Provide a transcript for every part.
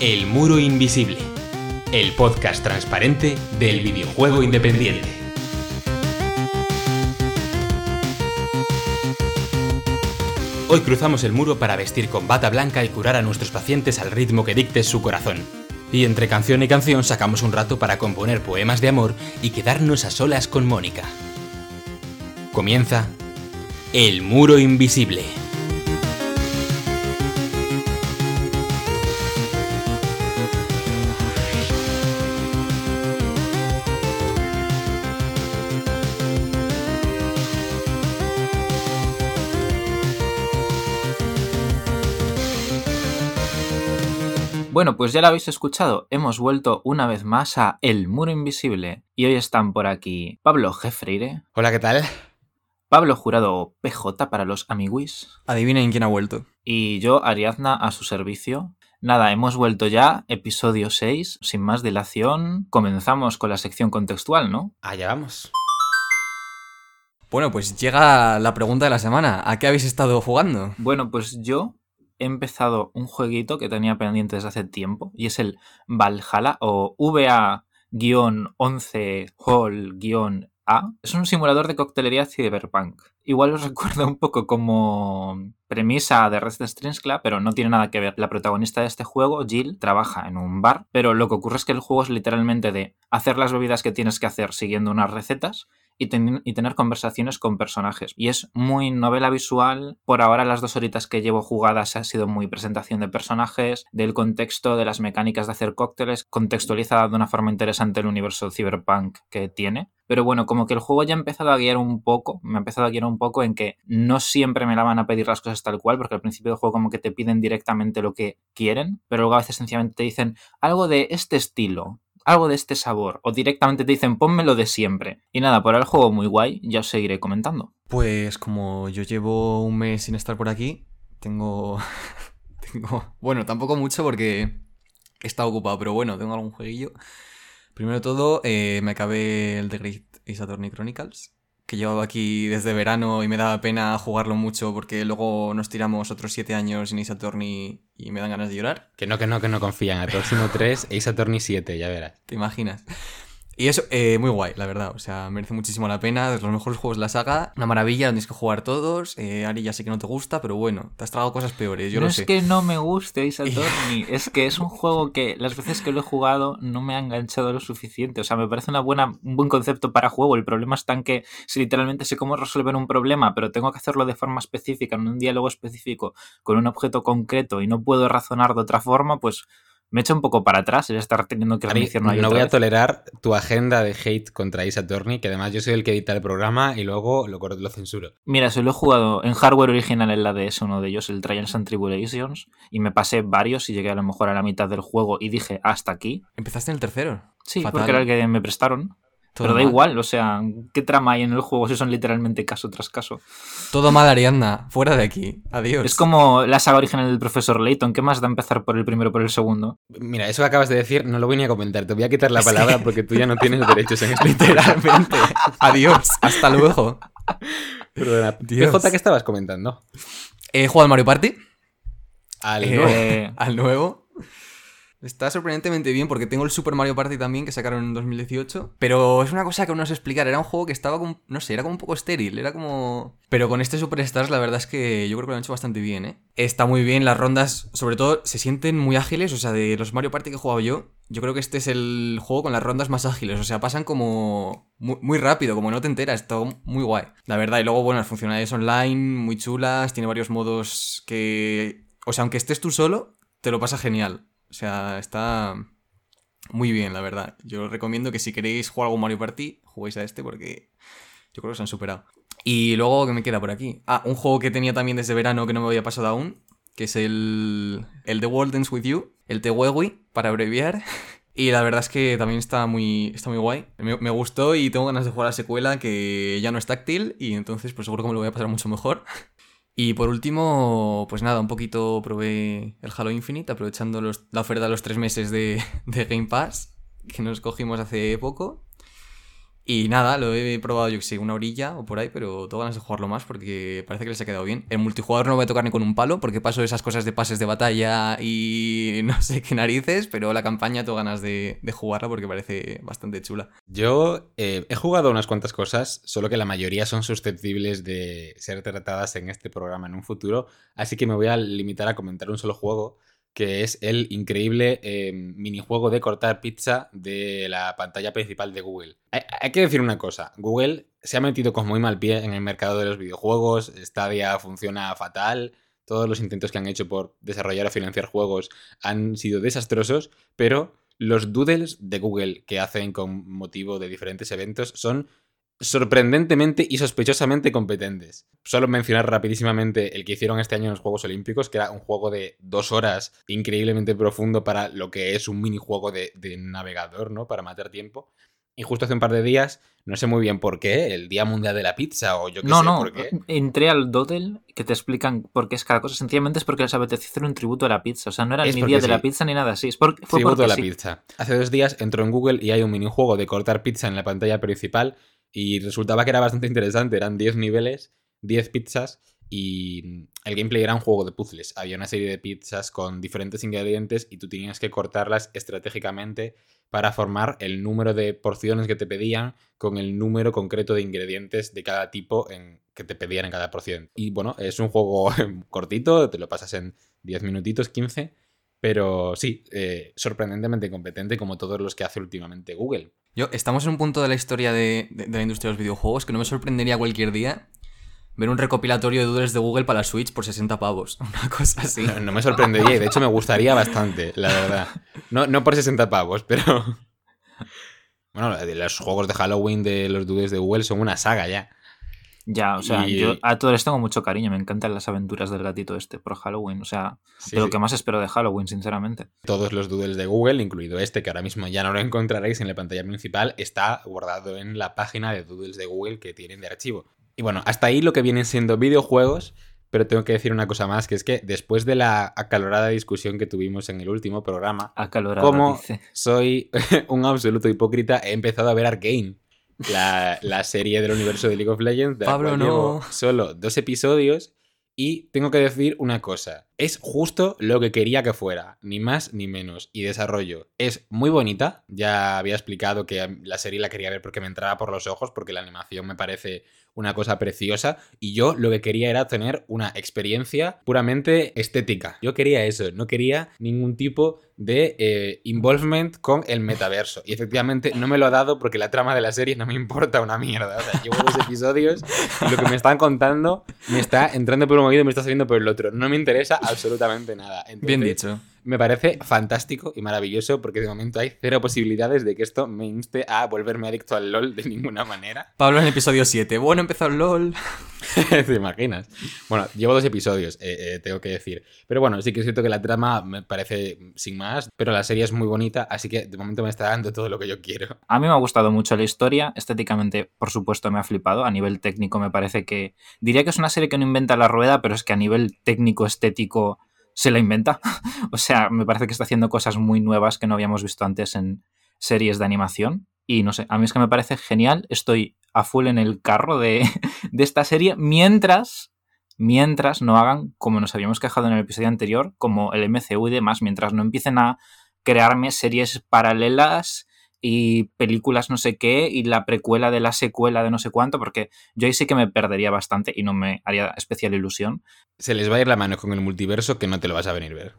El Muro Invisible, el podcast transparente del videojuego independiente. Hoy cruzamos el muro para vestir con bata blanca y curar a nuestros pacientes al ritmo que dicte su corazón. Y entre canción y canción sacamos un rato para componer poemas de amor y quedarnos a solas con Mónica. Comienza El Muro Invisible. Bueno, pues ya lo habéis escuchado, hemos vuelto una vez más a El Muro Invisible y hoy están por aquí Pablo Jefreire, Hola, ¿qué tal? Pablo Jurado PJ para los amiguis Adivinen quién ha vuelto. y yo Ariadna a su servicio. Nada, hemos vuelto ya, episodio 6, sin más dilación, comenzamos con la sección contextual, ¿no? Allá vamos. Bueno, pues llega la pregunta de la semana. ¿A qué habéis estado jugando? Bueno, pues yo he empezado un jueguito que tenía pendiente desde hace tiempo y es el Valhalla o VA-11 Hall-A. Es un simulador de coctelería cyberpunk. Igual os recuerda un poco como premisa de Red Dead Strings Club, pero no tiene nada que ver. La protagonista de este juego, Jill, trabaja en un bar, pero lo que ocurre es que el juego es literalmente de hacer las bebidas que tienes que hacer siguiendo unas recetas y, ten- y tener conversaciones con personajes. Y es muy novela visual. Por ahora las dos horitas que llevo jugadas ha sido muy presentación de personajes, del contexto, de las mecánicas de hacer cócteles, contextualizada de una forma interesante el universo cyberpunk que tiene. Pero bueno, como que el juego ya ha empezado a guiar un poco, me ha empezado a guiar un poco en que no siempre me la van a pedir las cosas tal cual, porque al principio del juego como que te piden directamente lo que quieren, pero luego a veces sencillamente te dicen algo de este estilo, algo de este sabor, o directamente te dicen pónmelo de siempre. Y nada, por el juego muy guay, ya os seguiré comentando. Pues como yo llevo un mes sin estar por aquí, tengo... tengo... Bueno, tampoco mucho porque he estado ocupado, pero bueno, tengo algún jueguillo. Primero todo, eh, me acabé el The Great Attorney Chronicles, que llevaba aquí desde verano y me daba pena jugarlo mucho porque luego nos tiramos otros siete años sin Ace Attorney y me dan ganas de llorar. Que no, que no, que no confían. El próximo 3, Ace Attorney 7, ya verás. ¿Te imaginas? Y eso, eh, muy guay, la verdad. O sea, merece muchísimo la pena. De los mejores juegos de la saga. Una maravilla, tienes que jugar todos. Eh, Ari, ya sé que no te gusta, pero bueno, te has tragado cosas peores, yo no lo es que no me guste Ace Attorney, es que es un juego que las veces que lo he jugado no me ha enganchado lo suficiente. O sea, me parece una buena, un buen concepto para juego. El problema está en que si literalmente sé cómo resolver un problema, pero tengo que hacerlo de forma específica, en un diálogo específico, con un objeto concreto y no puedo razonar de otra forma, pues me echa un poco para atrás el estar teniendo que reiniciar una y no otra voy a tolerar tu agenda de hate contra Ace Attorney, que además yo soy el que edita el programa y luego lo, lo censuro. Mira, se lo he jugado en hardware original en la DS, uno de ellos, el Trials and Tribulations, y me pasé varios y llegué a lo mejor a la mitad del juego y dije hasta aquí. Empezaste en el tercero. Sí, Fatal. porque era el que me prestaron. Todo Pero da mal. igual, o sea, ¿qué trama hay en el juego si son literalmente caso tras caso? Todo mal, Ariadna. Fuera de aquí. Adiós. Es como la saga original del profesor Layton, ¿qué más da empezar por el primero o por el segundo? Mira, eso que acabas de decir no lo voy ni a comentar. Te voy a quitar la palabra porque tú ya no tienes derechos en esto. Literalmente. Adiós. Hasta luego. Perdona. PJ, ¿qué estabas comentando? He jugado al Mario Party. Al Eh, nuevo. Al nuevo. Está sorprendentemente bien porque tengo el Super Mario Party también que sacaron en 2018. Pero es una cosa que aún no sé explicar. Era un juego que estaba como, no sé, era como un poco estéril. Era como... Pero con este Superstars la verdad es que yo creo que lo han hecho bastante bien, ¿eh? Está muy bien, las rondas sobre todo se sienten muy ágiles. O sea, de los Mario Party que he jugado yo, yo creo que este es el juego con las rondas más ágiles. O sea, pasan como muy, muy rápido, como no te enteras. Está muy guay. La verdad, y luego, bueno, las funcionalidades online muy chulas. Tiene varios modos que... O sea, aunque estés tú solo, te lo pasa genial. O sea, está muy bien, la verdad. Yo os recomiendo que si queréis jugar algún Mario Party, juguéis a este porque yo creo que se han superado. Y luego, ¿qué me queda por aquí? Ah, un juego que tenía también desde verano que no me había pasado aún, que es el, el The World Ends With You, el Tewewi, para abreviar. Y la verdad es que también está muy, está muy guay. Me, me gustó y tengo ganas de jugar a la secuela que ya no es táctil y entonces pues seguro que me lo voy a pasar mucho mejor. Y por último, pues nada, un poquito probé el Halo Infinite, aprovechando la oferta de los tres meses de Game Pass, que nos cogimos hace poco. Y nada, lo he probado, yo que sé, una orilla o por ahí, pero tengo ganas de jugarlo más porque parece que les ha quedado bien. El multijugador no voy a tocar ni con un palo porque paso esas cosas de pases de batalla y no sé qué narices, pero la campaña tengo ganas de, jugarla porque parece bastante chula. Yo eh, he jugado unas cuantas cosas, solo que la mayoría son susceptibles de ser tratadas en este programa en un futuro, así que me voy a limitar a comentar un solo juego que es el increíble eh, minijuego de cortar pizza de la pantalla principal de Google. Hay, que decir una cosa, Google se ha metido con muy mal pie en el mercado de los videojuegos, Stadia funciona fatal, todos los intentos que han hecho por desarrollar o financiar juegos han sido desastrosos, pero los doodles de Google que hacen con motivo de diferentes eventos son sorprendentemente y sospechosamente competentes. Solo mencionar rapidísimamente el que hicieron este año en los Juegos Olímpicos, que era un juego de dos horas increíblemente profundo para lo que es un minijuego de, de navegador, ¿no? Para matar tiempo. Y justo hace un par de días, no sé muy bien por qué, el Día Mundial de la Pizza o yo qué no, sé no, por qué. Entré al Dodel que te explican por qué es cada cosa. Sencillamente es porque les apetecía hacer un tributo a la pizza. O sea, no era ni Día de la Pizza ni nada así. Es porque, fue tributo a la pizza. Hace dos días entró en Google y hay un minijuego de cortar pizza en la pantalla principal y resultaba que era bastante interesante. Eran 10 niveles, 10 pizzas y el gameplay era un juego de puzzles. Había una serie de pizzas con diferentes ingredientes y tú tenías que cortarlas estratégicamente para formar el número de porciones que te pedían con el número concreto de ingredientes de cada tipo en, que te pedían en cada porción. Y bueno, es un juego cortito, te lo pasas en 10 minutitos, 15 pero sí, eh, sorprendentemente competente como todos los que hace últimamente Google. Yo, estamos en un punto de la historia de, la industria de los videojuegos que no me sorprendería cualquier día ver un recopilatorio de doodles de Google para la Switch por 60 pavos. Una cosa así. No, me sorprendería y de hecho me gustaría bastante, la verdad. No, no por 60 pavos, pero... Bueno, los juegos de Halloween de los doodles de Google son una saga ya. Ya, o sea, yo a todos les tengo mucho cariño. Me encantan las aventuras del gatito este por Halloween. O sea, de lo que más espero de Halloween, sinceramente. Todos los doodles de Google, incluido este, que ahora mismo ya no lo encontraréis en la pantalla principal, está guardado en la página de doodles de Google que tienen de archivo. Y bueno, hasta ahí lo que vienen siendo videojuegos. Pero tengo que decir una cosa más, que es que después de la acalorada discusión que tuvimos en el último programa, acalorada, como soy un absoluto hipócrita, he empezado a ver Arkane la, serie del universo de League of Legends. De Pablo, no. solo dos episodios. Y tengo que decir una cosa. Es justo lo que quería que fuera. Ni más ni menos. Y desarrollo. Es muy bonita. Ya había explicado que la serie la quería ver porque me entraba por los ojos. Porque la animación me parece una cosa preciosa. Y yo lo que quería era tener una experiencia puramente estética. Yo quería eso. No quería ningún tipo de eh, involvement con el metaverso. Y efectivamente no me lo ha dado porque la trama de la serie no me importa una mierda. O sea, llevo dos episodios y lo que me están contando me está entrando por un oído y me está saliendo por el otro. No me interesa absolutamente nada. Bien dicho me parece fantástico y maravilloso porque de momento hay cero posibilidades de que esto me inste a volverme adicto al LOL de ninguna manera. Pablo en el episodio 7. Bueno, empezó el LOL. ¿Te imaginas? Bueno, llevo dos episodios, eh, eh, tengo que decir. Pero bueno, sí que es cierto que la trama me parece sin más, pero la serie es muy bonita, así que de momento me está dando todo lo que yo quiero. A mí me ha gustado mucho la historia. Estéticamente, por supuesto, me ha flipado. A nivel técnico me parece que... Diría que es una serie que no inventa la rueda, pero es que a nivel técnico, estético se la inventa. o sea, me parece que está haciendo cosas muy nuevas que no habíamos visto antes en series de animación. Y no sé, a mí es que me parece genial. Estoy a full en el carro de, de esta serie mientras mientras no hagan, como nos habíamos quejado en el episodio anterior, como el MCU y demás, mientras no empiecen a crearme series paralelas y películas no sé qué y la precuela de la secuela de no sé cuánto, porque yo ahí sí que me perdería bastante y no me haría especial ilusión. Se les va a ir la mano con el multiverso que no te lo vas a venir a ver.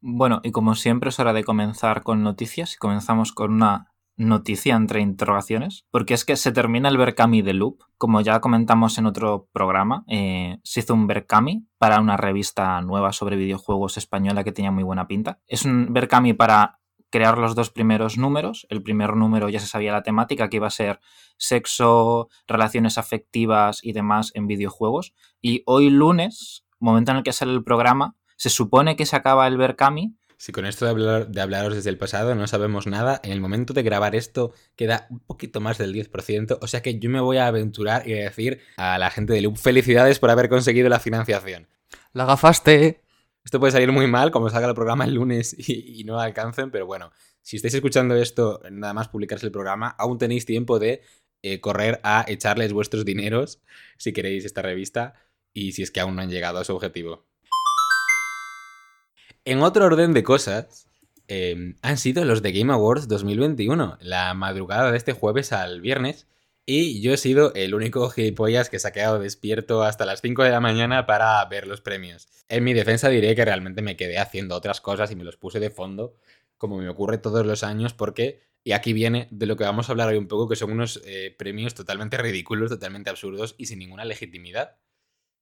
Bueno, y como siempre es hora de comenzar con noticias y comenzamos con una noticia entre interrogaciones, porque es que se termina el Berkami de Loop. Como ya comentamos en otro programa, eh, se hizo un Berkami para una revista nueva sobre videojuegos española que tenía muy buena pinta. Es un Berkami para crear los dos primeros números. El primer número ya se sabía la temática, que iba a ser sexo, relaciones afectivas y demás en videojuegos. Y hoy lunes, momento en el que sale el programa, se supone que se acaba el Berkami. Si con esto de, hablar, de hablaros desde el pasado no sabemos nada, en el momento de grabar esto queda un poquito más del 10%, o sea que yo me voy a aventurar y a decir a la gente de Loop felicidades por haber conseguido la financiación. La gafaste. Esto puede salir muy mal, como salga el programa el lunes y, no alcancen, pero bueno, si estáis escuchando esto, nada más publicarse el programa, aún tenéis tiempo de eh, correr a echarles vuestros dineros si queréis esta revista y si es que aún no han llegado a su objetivo. En otro orden de cosas, em, han sido los de Game Awards 2021, la madrugada de este jueves al viernes, y yo he sido el único gilipollas que se ha quedado despierto hasta las 5 de la mañana para ver los premios. En mi defensa diré que realmente me quedé haciendo otras cosas y me los puse de fondo, como me ocurre todos los años, porque y aquí viene de lo que vamos a hablar hoy un poco, que son unos eh, premios totalmente ridículos, totalmente absurdos y sin ninguna legitimidad.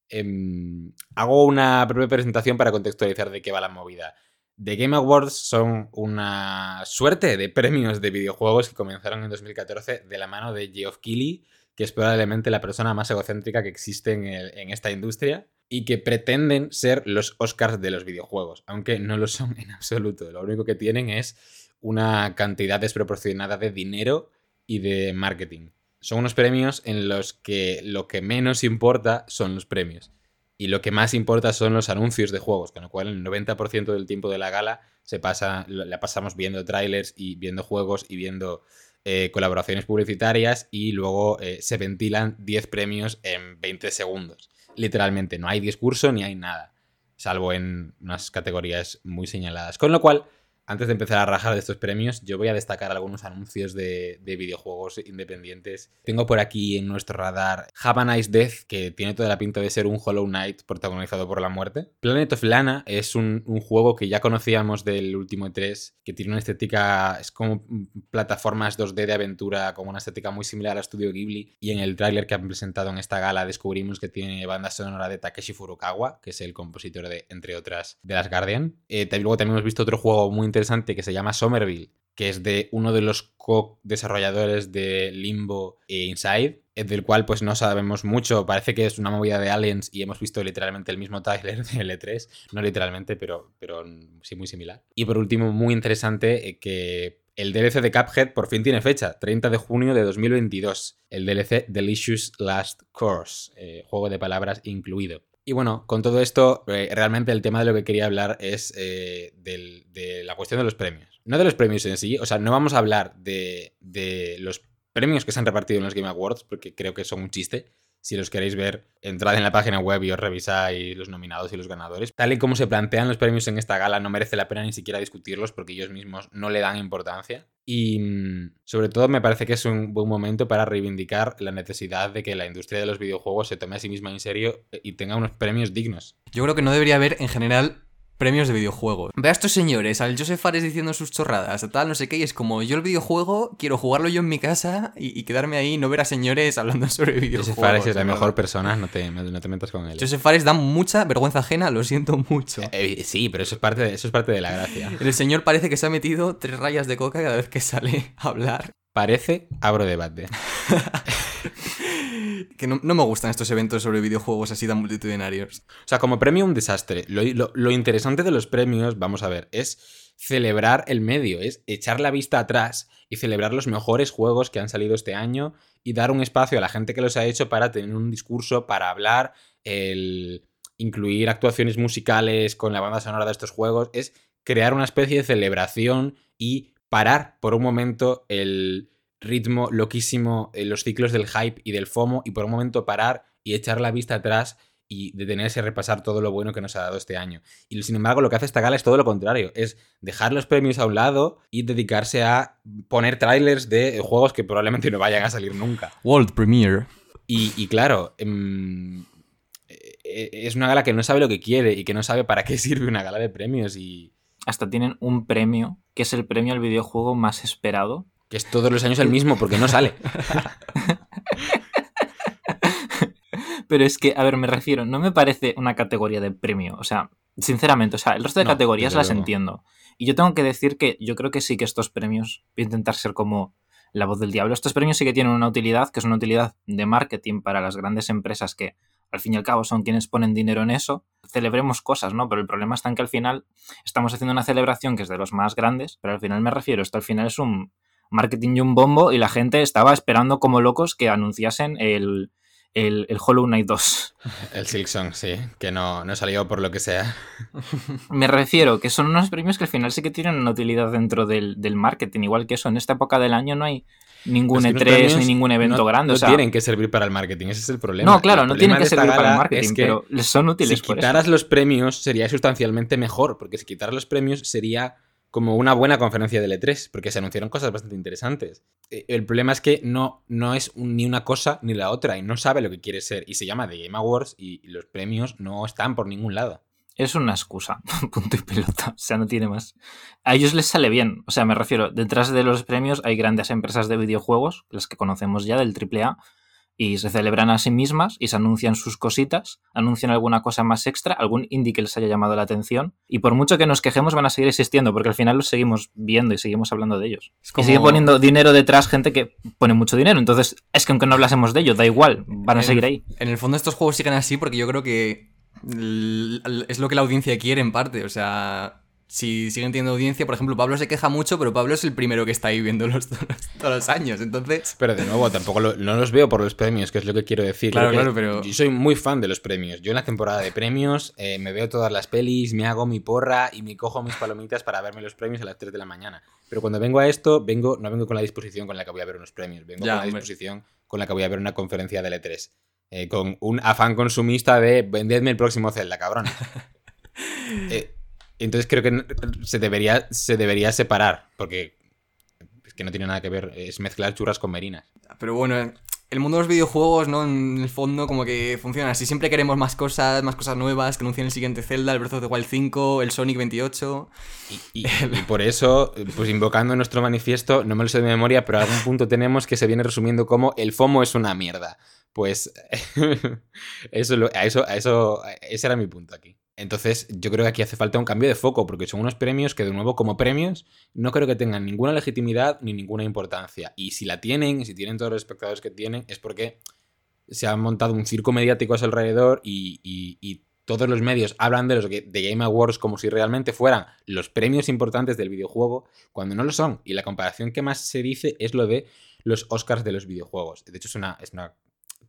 Em, hago una breve presentación para contextualizar de qué va la movida. The Game Awards son una suerte de premios de videojuegos que comenzaron en 2014 de la mano de Geoff Keighley, que es probablemente la persona más egocéntrica que existe en, en esta industria y que pretenden ser los Oscars de los videojuegos, aunque no lo son en absoluto. Lo único que tienen es una cantidad desproporcionada de dinero y de marketing. Son unos premios en los que lo que menos importa son los premios. Y lo que más importa son los anuncios de juegos, con lo cual el 90% del tiempo de la gala se pasa, la pasamos viendo trailers y viendo juegos y viendo eh, colaboraciones publicitarias y luego eh, se ventilan 10 premios en 20 segundos. Literalmente, no hay discurso ni hay nada, salvo en unas categorías muy señaladas. Con lo cual, antes de empezar a rajar de estos premios, yo voy a destacar algunos anuncios de, videojuegos independientes. Tengo por aquí en nuestro radar Have a Nice Death, que tiene toda la pinta de ser un Hollow Knight protagonizado por la muerte. Planet of Lana es un, juego que ya conocíamos del último E3, que tiene una estética, es como plataformas 2D de aventura, con una estética muy similar a Studio Ghibli. Y en el tráiler que han presentado en esta gala descubrimos que tiene banda sonora de Takeshi Furukawa, que es el compositor de, entre otras, de Las Guardian. Eh, luego también hemos visto otro juego muy interesante que se llama Somerville, que es de uno de los co-desarrolladores de Limbo e Inside, eh, del cual pues no sabemos mucho, parece que es una movida de aliens y hemos visto literalmente el mismo trailer de L3, no literalmente, pero, pero sí muy similar. Y por último, muy interesante eh, que el DLC de Cuphead por fin tiene fecha, 30 de junio de 2022, el DLC Delicious Last Course, eh, juego de palabras incluido. Y bueno, con todo esto, eh, realmente el tema de lo que quería hablar es eh, de la cuestión de los premios. No de los premios en sí, o sea, no vamos a hablar de, de los premios que se han repartido en los Game Awards, porque creo que son un chiste, si los queréis ver, entrad en la página web y os revisáis los nominados y los ganadores. Tal y como se plantean los premios en esta gala, no merece la pena ni siquiera discutirlos porque ellos mismos no le dan importancia. Y mm, sobre todo me parece que es un buen momento para reivindicar la necesidad de que la industria de los videojuegos se tome a sí misma en serio y tenga unos premios dignos. Yo creo que no debería haber en general premios de videojuegos. Ve a estos señores, al Joseph Fares diciendo sus chorradas, tal, no sé qué, y es como yo el videojuego quiero jugarlo yo en mi casa y, quedarme ahí, no ver a señores hablando sobre videojuegos. Joseph Fares es la mejor persona, no te, no te metas con él. Joseph Fares da mucha vergüenza ajena, lo siento mucho. Eh, eh, sí, pero eso es, parte de, eso es parte de la gracia. El señor parece que se ha metido tres rayas de coca cada vez que sale a hablar. Parece, abro debate. que no, me gustan estos eventos sobre videojuegos así tan multitudinarios. O sea, como premio un desastre. Lo, interesante de los premios, vamos a ver, es celebrar el medio, es echar la vista atrás y celebrar los mejores juegos que han salido este año y dar un espacio a la gente que los ha hecho para tener un discurso, para hablar, el incluir actuaciones musicales con la banda sonora de estos juegos, es crear una especie de celebración y parar por un momento el ritmo loquísimo, en los ciclos del hype y del FOMO y por un momento parar y echar la vista atrás y detenerse a repasar todo lo bueno que nos ha dado este año. Y sin embargo, lo que hace esta gala es todo lo contrario, es dejar los premios a un lado y dedicarse a poner trailers de juegos que probablemente no vayan a salir nunca. World Premiere. Y, claro, em, e, e, es una gala que no sabe lo que quiere y que no sabe para qué sirve una gala de premios y... Hasta tienen un premio, que es el premio al videojuego más esperado, que es todos los años el mismo, porque no sale. Pero es que, a ver, me refiero, no me parece una categoría de premio. O sea, sinceramente, o sea, el resto de categorías las entiendo. Y yo tengo que decir que yo creo que sí que estos premios, voy a intentar ser como la voz del diablo, estos premios sí que tienen una utilidad, que es una utilidad de marketing para las grandes empresas que al fin y al cabo son quienes ponen dinero en eso. Celebremos cosas, ¿no? Pero el problema está en que al final estamos haciendo una celebración que es de los más grandes, pero al final me refiero, esto al final es un marketing y un bombo y la gente estaba esperando como locos que anunciasen el, el, el Hollow Knight 2. El Silksong, sí, que no, no salió por lo que sea. Me refiero que son unos premios que al final sí que tienen una utilidad dentro del, del marketing. Igual que eso, en esta época del año no hay ningún Es que los E3 premios ni ningún evento no, grande. no o sea, tienen que servir para el marketing, ese es el problema. no, claro, El no tienen que servir para el marketing, es que pero les son útiles si por eso. quitaras los premios sería sustancialmente mejor, porque si quitaras los premios sería como una buena conferencia del E3, porque se anunciaron cosas bastante interesantes. Eh, El problema es que no, no es ni una cosa ni la otra, y no sabe lo que quiere ser, y se llama The Game Awards, y los premios no están por ningún lado. Es una excusa, punto y pelota. O sea, no tiene más. A ellos les sale bien. O sea, me refiero, detrás de los premios hay grandes empresas de videojuegos, las que conocemos ya del AAA, y se celebran a sí mismas y se anuncian sus cositas, anuncian alguna cosa más extra, algún indie que les haya llamado la atención, y por mucho que nos quejemos van a seguir existiendo, porque al final los seguimos viendo y seguimos hablando de ellos. Es Y sigue poniendo dinero detrás gente que pone mucho dinero, entonces es que aunque no hablásemos de ellos, da igual, van a En- seguir ahí. En el fondo estos juegos siguen así porque yo creo que es lo que la audiencia quiere en parte. O sea, si siguen teniendo audiencia, por ejemplo, Pablo se queja mucho, pero Pablo es el primero que está ahí viéndolos todos, todos los años. Entonces, Pero de nuevo, tampoco lo- no los veo por los premios, que es lo que quiero decir. Claro, claro, pero- Yo soy muy fan de los premios. Yo en la temporada de premios eh, me veo todas las pelis, me hago mi porra y me cojo mis palomitas para verme los premios a las 3 de la mañana. Pero cuando vengo a esto, vengo, no vengo con la disposición con la que voy a ver unos premios, vengo Ya, con la hombre. disposición con la que voy a ver una conferencia del E3. eh, con un afán consumista de vendedme el próximo Zelda, cabrón. Eh, entonces creo que se debería, se debería separar, porque es que no tiene nada que ver, es mezclar churras con merinas. pero bueno, el mundo de los videojuegos, ¿no? En el fondo, como que funciona así. Siempre queremos más cosas, más cosas nuevas, que anuncien el siguiente Zelda, el Breath of the Wild 5, el Sonic 28. Y, y- y por eso, pues invocando nuestro manifiesto, no me lo sé de memoria, pero a algún punto tenemos que se viene resumiendo como el FOMO es una mierda. Pues eso, a eso, a eso, ese era mi punto aquí. Entonces, yo creo que aquí hace falta un cambio de foco, porque son unos premios que, de nuevo, como premios, no creo que tengan ninguna legitimidad ni ninguna importancia. Y si la tienen, y si tienen todos los espectadores que tienen, es porque se ha montado un circo mediático a su alrededor y, todos los medios hablan de los de Game Awards como si realmente fueran los premios importantes del videojuego, cuando no lo son. Y la comparación que más se dice es lo de los Oscars de los videojuegos. De hecho, es una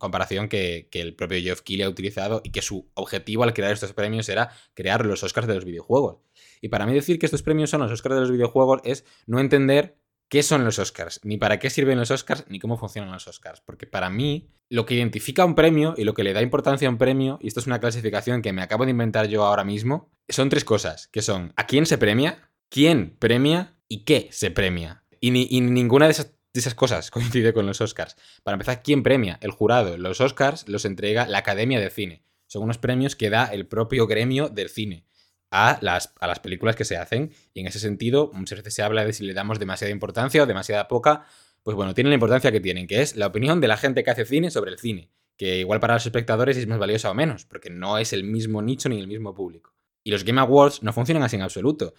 comparación que, el propio Geoff Keighley ha utilizado y que su objetivo al crear estos premios era crear los Oscars de los videojuegos. Y para mí decir que estos premios son los Oscars de los videojuegos es no entender qué son los Oscars, ni para qué sirven los Oscars, ni cómo funcionan los Oscars. Porque para mí, lo que identifica un premio y lo que le da importancia a un premio, y esto es una clasificación que me acabo de inventar yo ahora mismo, son tres cosas, que son a quién se premia, quién premia y qué se premia. Y, ni- ninguna de esas, de esas cosas coincide con los Oscars. Para empezar, ¿quién premia? El jurado. Los Oscars los entrega la Academia de Cine. Son unos premios que da el propio gremio del cine a las, a las películas que se hacen. Y en ese sentido, muchas veces se habla de si le damos demasiada importancia o demasiada poca. Pues bueno, tienen la importancia que tienen, que es la opinión de la gente que hace cine sobre el cine. Que igual para los espectadores es más valiosa o menos, porque no es el mismo nicho ni el mismo público. Y los Game Awards no funcionan así en absoluto.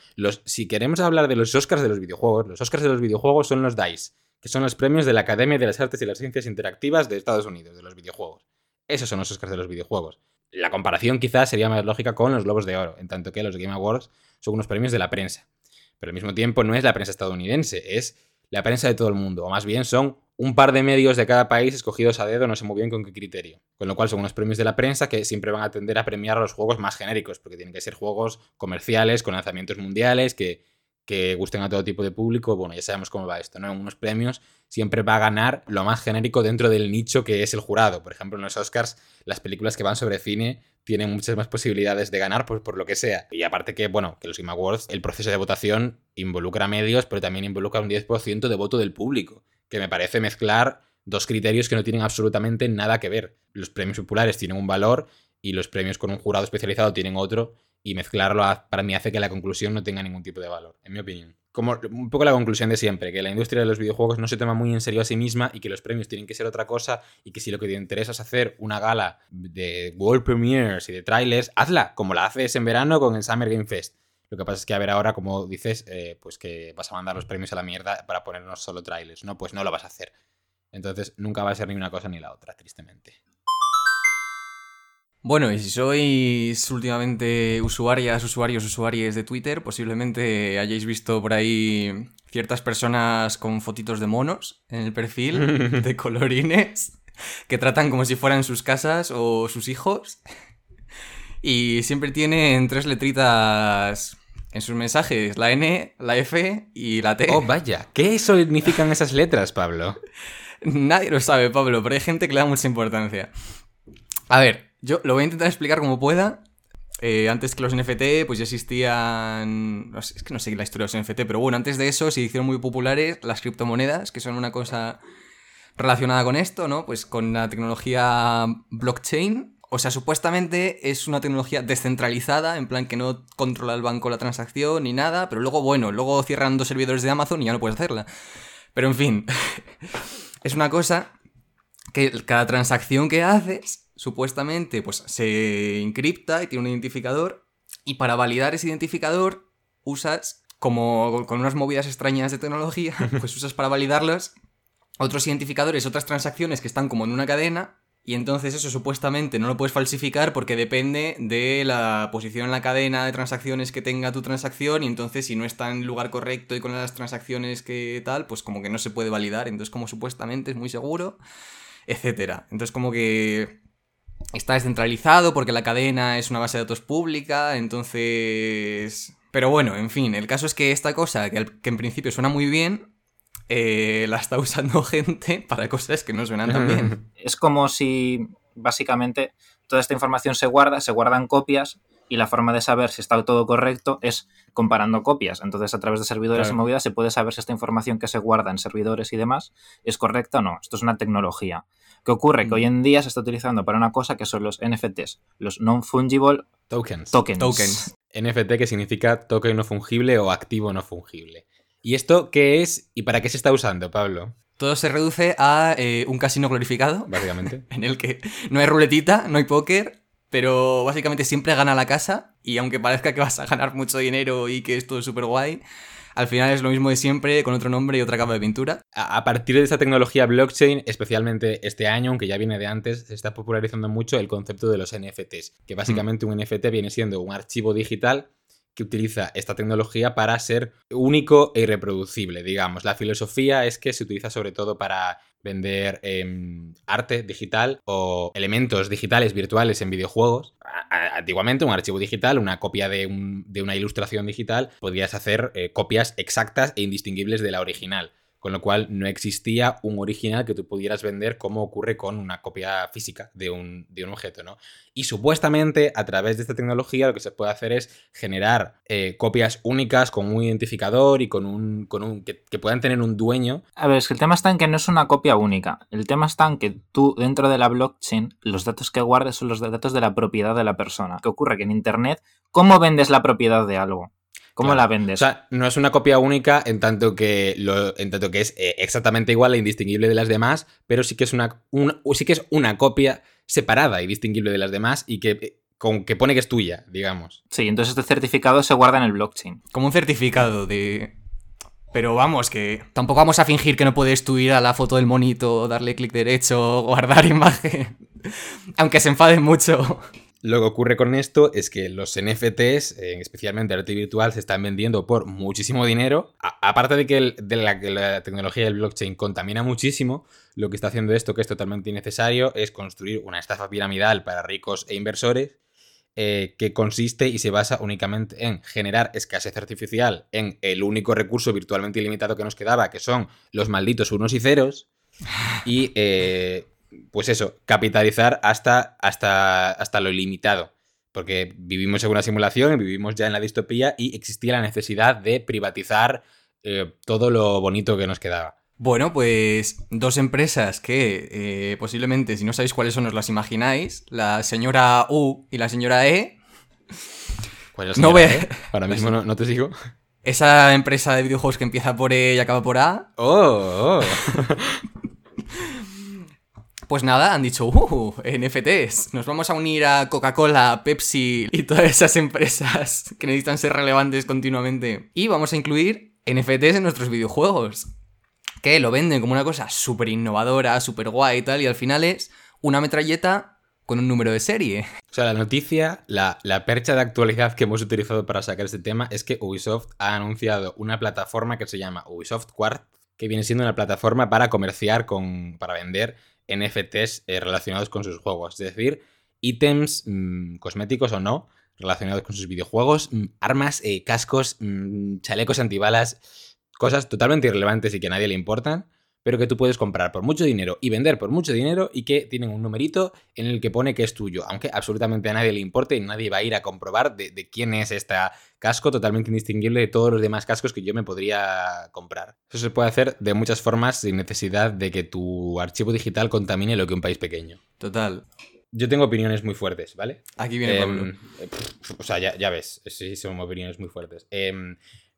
Si queremos hablar de los Oscars de los videojuegos, los Oscars de los videojuegos son los DICE, que son los premios de la Academia de las Artes y las Ciencias Interactivas de Estados Unidos, de los videojuegos. Esos son los Oscars de los videojuegos. La comparación quizás sería más lógica con los Globos de Oro, en tanto que los Game Awards son unos premios de la prensa. Pero al mismo tiempo no es la prensa estadounidense, es la prensa de todo el mundo, o más bien son un par de medios de cada país escogidos a dedo, no sé muy bien con qué criterio. Con lo cual son unos premios de la prensa que siempre van a tender a premiar a los juegos más genéricos, porque tienen que ser juegos comerciales, con lanzamientos mundiales, que, que gusten a todo tipo de público. Bueno, ya sabemos cómo va esto, ¿no? En unos premios siempre va a ganar lo más genérico dentro del nicho que es el jurado. Por ejemplo, en los Oscars, las películas que van sobre cine tienen muchas más posibilidades de ganar por, por lo que sea. Y aparte que, bueno, que los Game Awards, el proceso de votación involucra medios, pero también involucra un 10% de voto del público, que me parece mezclar dos criterios que no tienen absolutamente nada que ver. Los premios populares tienen un valor y los premios con un jurado especializado tienen otro, y mezclarlo para mí hace que la conclusión no tenga ningún tipo de valor, en mi opinión. Como un poco la conclusión de siempre, que la industria de los videojuegos no se toma muy en serio a sí misma y que los premios tienen que ser otra cosa y que si lo que te interesa es hacer una gala de World Premiers y de trailers, hazla, como la haces en verano con el Summer Game Fest. Lo que pasa es que a ver ahora, como dices, eh, pues que vas a mandar los premios a la mierda para ponernos solo trailers, ¿no? Pues no lo vas a hacer. Entonces nunca va a ser ni una cosa ni la otra, tristemente. Bueno, y si sois últimamente usuarias, usuarios, usuarias de Twitter, posiblemente hayáis visto por ahí ciertas personas con fotitos de monos en el perfil, de colorines. que tratan como si fueran sus casas o sus hijos. Y siempre tienen tres letritas en sus mensajes, la N, la F y la T. Oh, vaya, ¿qué significan esas letras, Pablo? Nadie lo sabe, Pablo, pero hay gente que le da mucha importancia. A ver, yo lo voy a intentar explicar como pueda. Eh, antes que los NFT, pues ya existían. No sé, es que no sé la historia de los NFT, pero bueno, antes de eso se hicieron muy populares las criptomonedas, que son una cosa relacionada con esto, ¿no? Pues con la tecnología blockchain. O sea, supuestamente es una tecnología descentralizada, en plan que no controla el banco la transacción ni nada, pero luego, bueno, luego cierran dos servidores de Amazon y ya no puedes hacerla. Pero en fin, es una cosa que cada transacción que haces, supuestamente, pues se encripta y tiene un identificador, y para validar ese identificador usas, como con unas movidas extrañas de tecnología, pues usas para validarlos otros identificadores, otras transacciones que están como en una cadena, y entonces eso supuestamente no lo puedes falsificar porque depende de la posición en la cadena de transacciones que tenga tu transacción y entonces si no está en el lugar correcto y con las transacciones que tal, pues como que no se puede validar. Entonces como supuestamente es muy seguro, etcétera. Entonces como que está descentralizado porque la cadena es una base de datos pública, entonces... Pero bueno, en fin, el caso es que esta cosa, que, en principio suena muy bien, eh, la está usando gente para cosas que no suenan tan bien. Es como si básicamente toda esta información se guarda, se guardan copias y la forma de saber si está todo correcto es comparando copias. Entonces, a través de servidores Claro. y movidas se puede saber si esta información que se guarda en servidores y demás es correcta o no. Esto es una tecnología. ¿Qué ocurre? Que hoy en día se está utilizando para una cosa que son los NFTs, los Non-Fungible Tokens. Tokens. Tokens. NFT que significa token no fungible o activo no fungible. ¿Y esto qué es y para qué se está usando, Pablo? Todo se reduce a eh, un casino glorificado, Básicamente. en el que no hay ruletita, no hay póker, pero básicamente siempre gana la casa, y aunque parezca que vas a ganar mucho dinero y que es todo súper guay, al final es lo mismo de siempre, con otro nombre y otra capa de pintura. A a partir de esta tecnología blockchain, especialmente este año, aunque ya viene de antes, se está popularizando mucho el concepto de los NFTs, que básicamente un NFT viene siendo un archivo digital que utiliza esta tecnología para ser único e irreproducible, digamos. La filosofía es que se utiliza sobre todo para vender em, arte digital o elementos digitales virtuales en videojuegos. Antiguamente un archivo digital, una copia de, un- de una ilustración digital, podías hacer eh, copias exactas e indistinguibles de la original. Con lo cual no existía un original que tú pudieras vender como ocurre con una copia física de un, de un objeto, ¿no? Y supuestamente a través de esta tecnología lo que se puede hacer es generar eh, copias únicas con un identificador y con un. Con un que, que puedan tener un dueño. A ver, es que el tema está en que no es una copia única. El tema está en que tú, dentro de la blockchain, los datos que guardes son los datos de la propiedad de la persona. ¿Qué ocurre? Que en Internet, ¿cómo vendes la propiedad de algo? ¿Cómo Claro. la O vendes? sea, no es una copia única en tanto que, lo, en tanto que es eh, exactamente igual e indistinguible de las demás, pero sí que es una, una- sí que es una copia separada y distinguible de las demás y que, eh, con, que pone que es tuya, digamos. sí, entonces este certificado se guarda en el blockchain. Como un certificado de... Pero vamos, que tampoco vamos a fingir que no puedes tú ir a la foto del monito, darle clic derecho, guardar imagen. Aunque se enfaden mucho. Lo que ocurre con esto es que los NFTs, eh, especialmente arte virtual, se están vendiendo por muchísimo dinero. Aparte de que, el- de la tecnología del blockchain contamina muchísimo, lo que está haciendo esto, que es totalmente innecesario, es construir una estafa piramidal para ricos e inversores eh, que consiste y se basa únicamente en generar escasez artificial en el único recurso virtualmente ilimitado que nos quedaba, que son los malditos unos y ceros, y eh, pues eso, capitalizar hasta, hasta, hasta lo ilimitado. Porque vivimos en una simulación, vivimos ya en la distopía y existía la necesidad de privatizar eh, todo lo bonito que nos quedaba. Bueno, pues dos empresas que eh, posiblemente, si no sabéis cuáles son, os las imagináis. La señora U y la señora E. ¿Cuál es la No ve-? Ahora mismo no, no te sigo. Esa empresa de videojuegos que empieza por E y acaba por A. ¡Oh! oh. Pues nada, han dicho, uh, NFTs. Nos vamos a unir a Coca-Cola, Pepsi y todas esas empresas que necesitan ser relevantes continuamente. Y vamos a incluir NFTs en nuestros videojuegos. Que lo venden como una cosa súper innovadora, súper guay y tal. Y al final es una metralleta con un número de serie. O sea, la noticia, la, la percha de actualidad que hemos utilizado para sacar este tema es que Ubisoft ha anunciado una plataforma que se llama Ubisoft Quartz, que viene siendo una plataforma para comerciar con. para vender NFTs eh, relacionados con sus juegos. Es decir, ítems mm, cosméticos o no relacionados con sus videojuegos, mm, armas, eh, cascos, mm, chalecos antibalas, cosas totalmente irrelevantes y que a nadie le importan, pero que tú puedes comprar por mucho dinero y vender por mucho dinero y que tienen un numerito en el que pone que es tuyo, aunque absolutamente a nadie le importe y nadie va a ir a comprobar de, de quién es este casco totalmente indistinguible de todos los demás cascos que yo me podría comprar. Eso se puede hacer de muchas formas sin necesidad de que tu archivo digital contamine lo que un país pequeño. Total. Yo tengo opiniones muy fuertes, ¿vale? Aquí viene Em, Pablo. eh, o sea, ya, ya ves, sí, son opiniones muy fuertes. Em,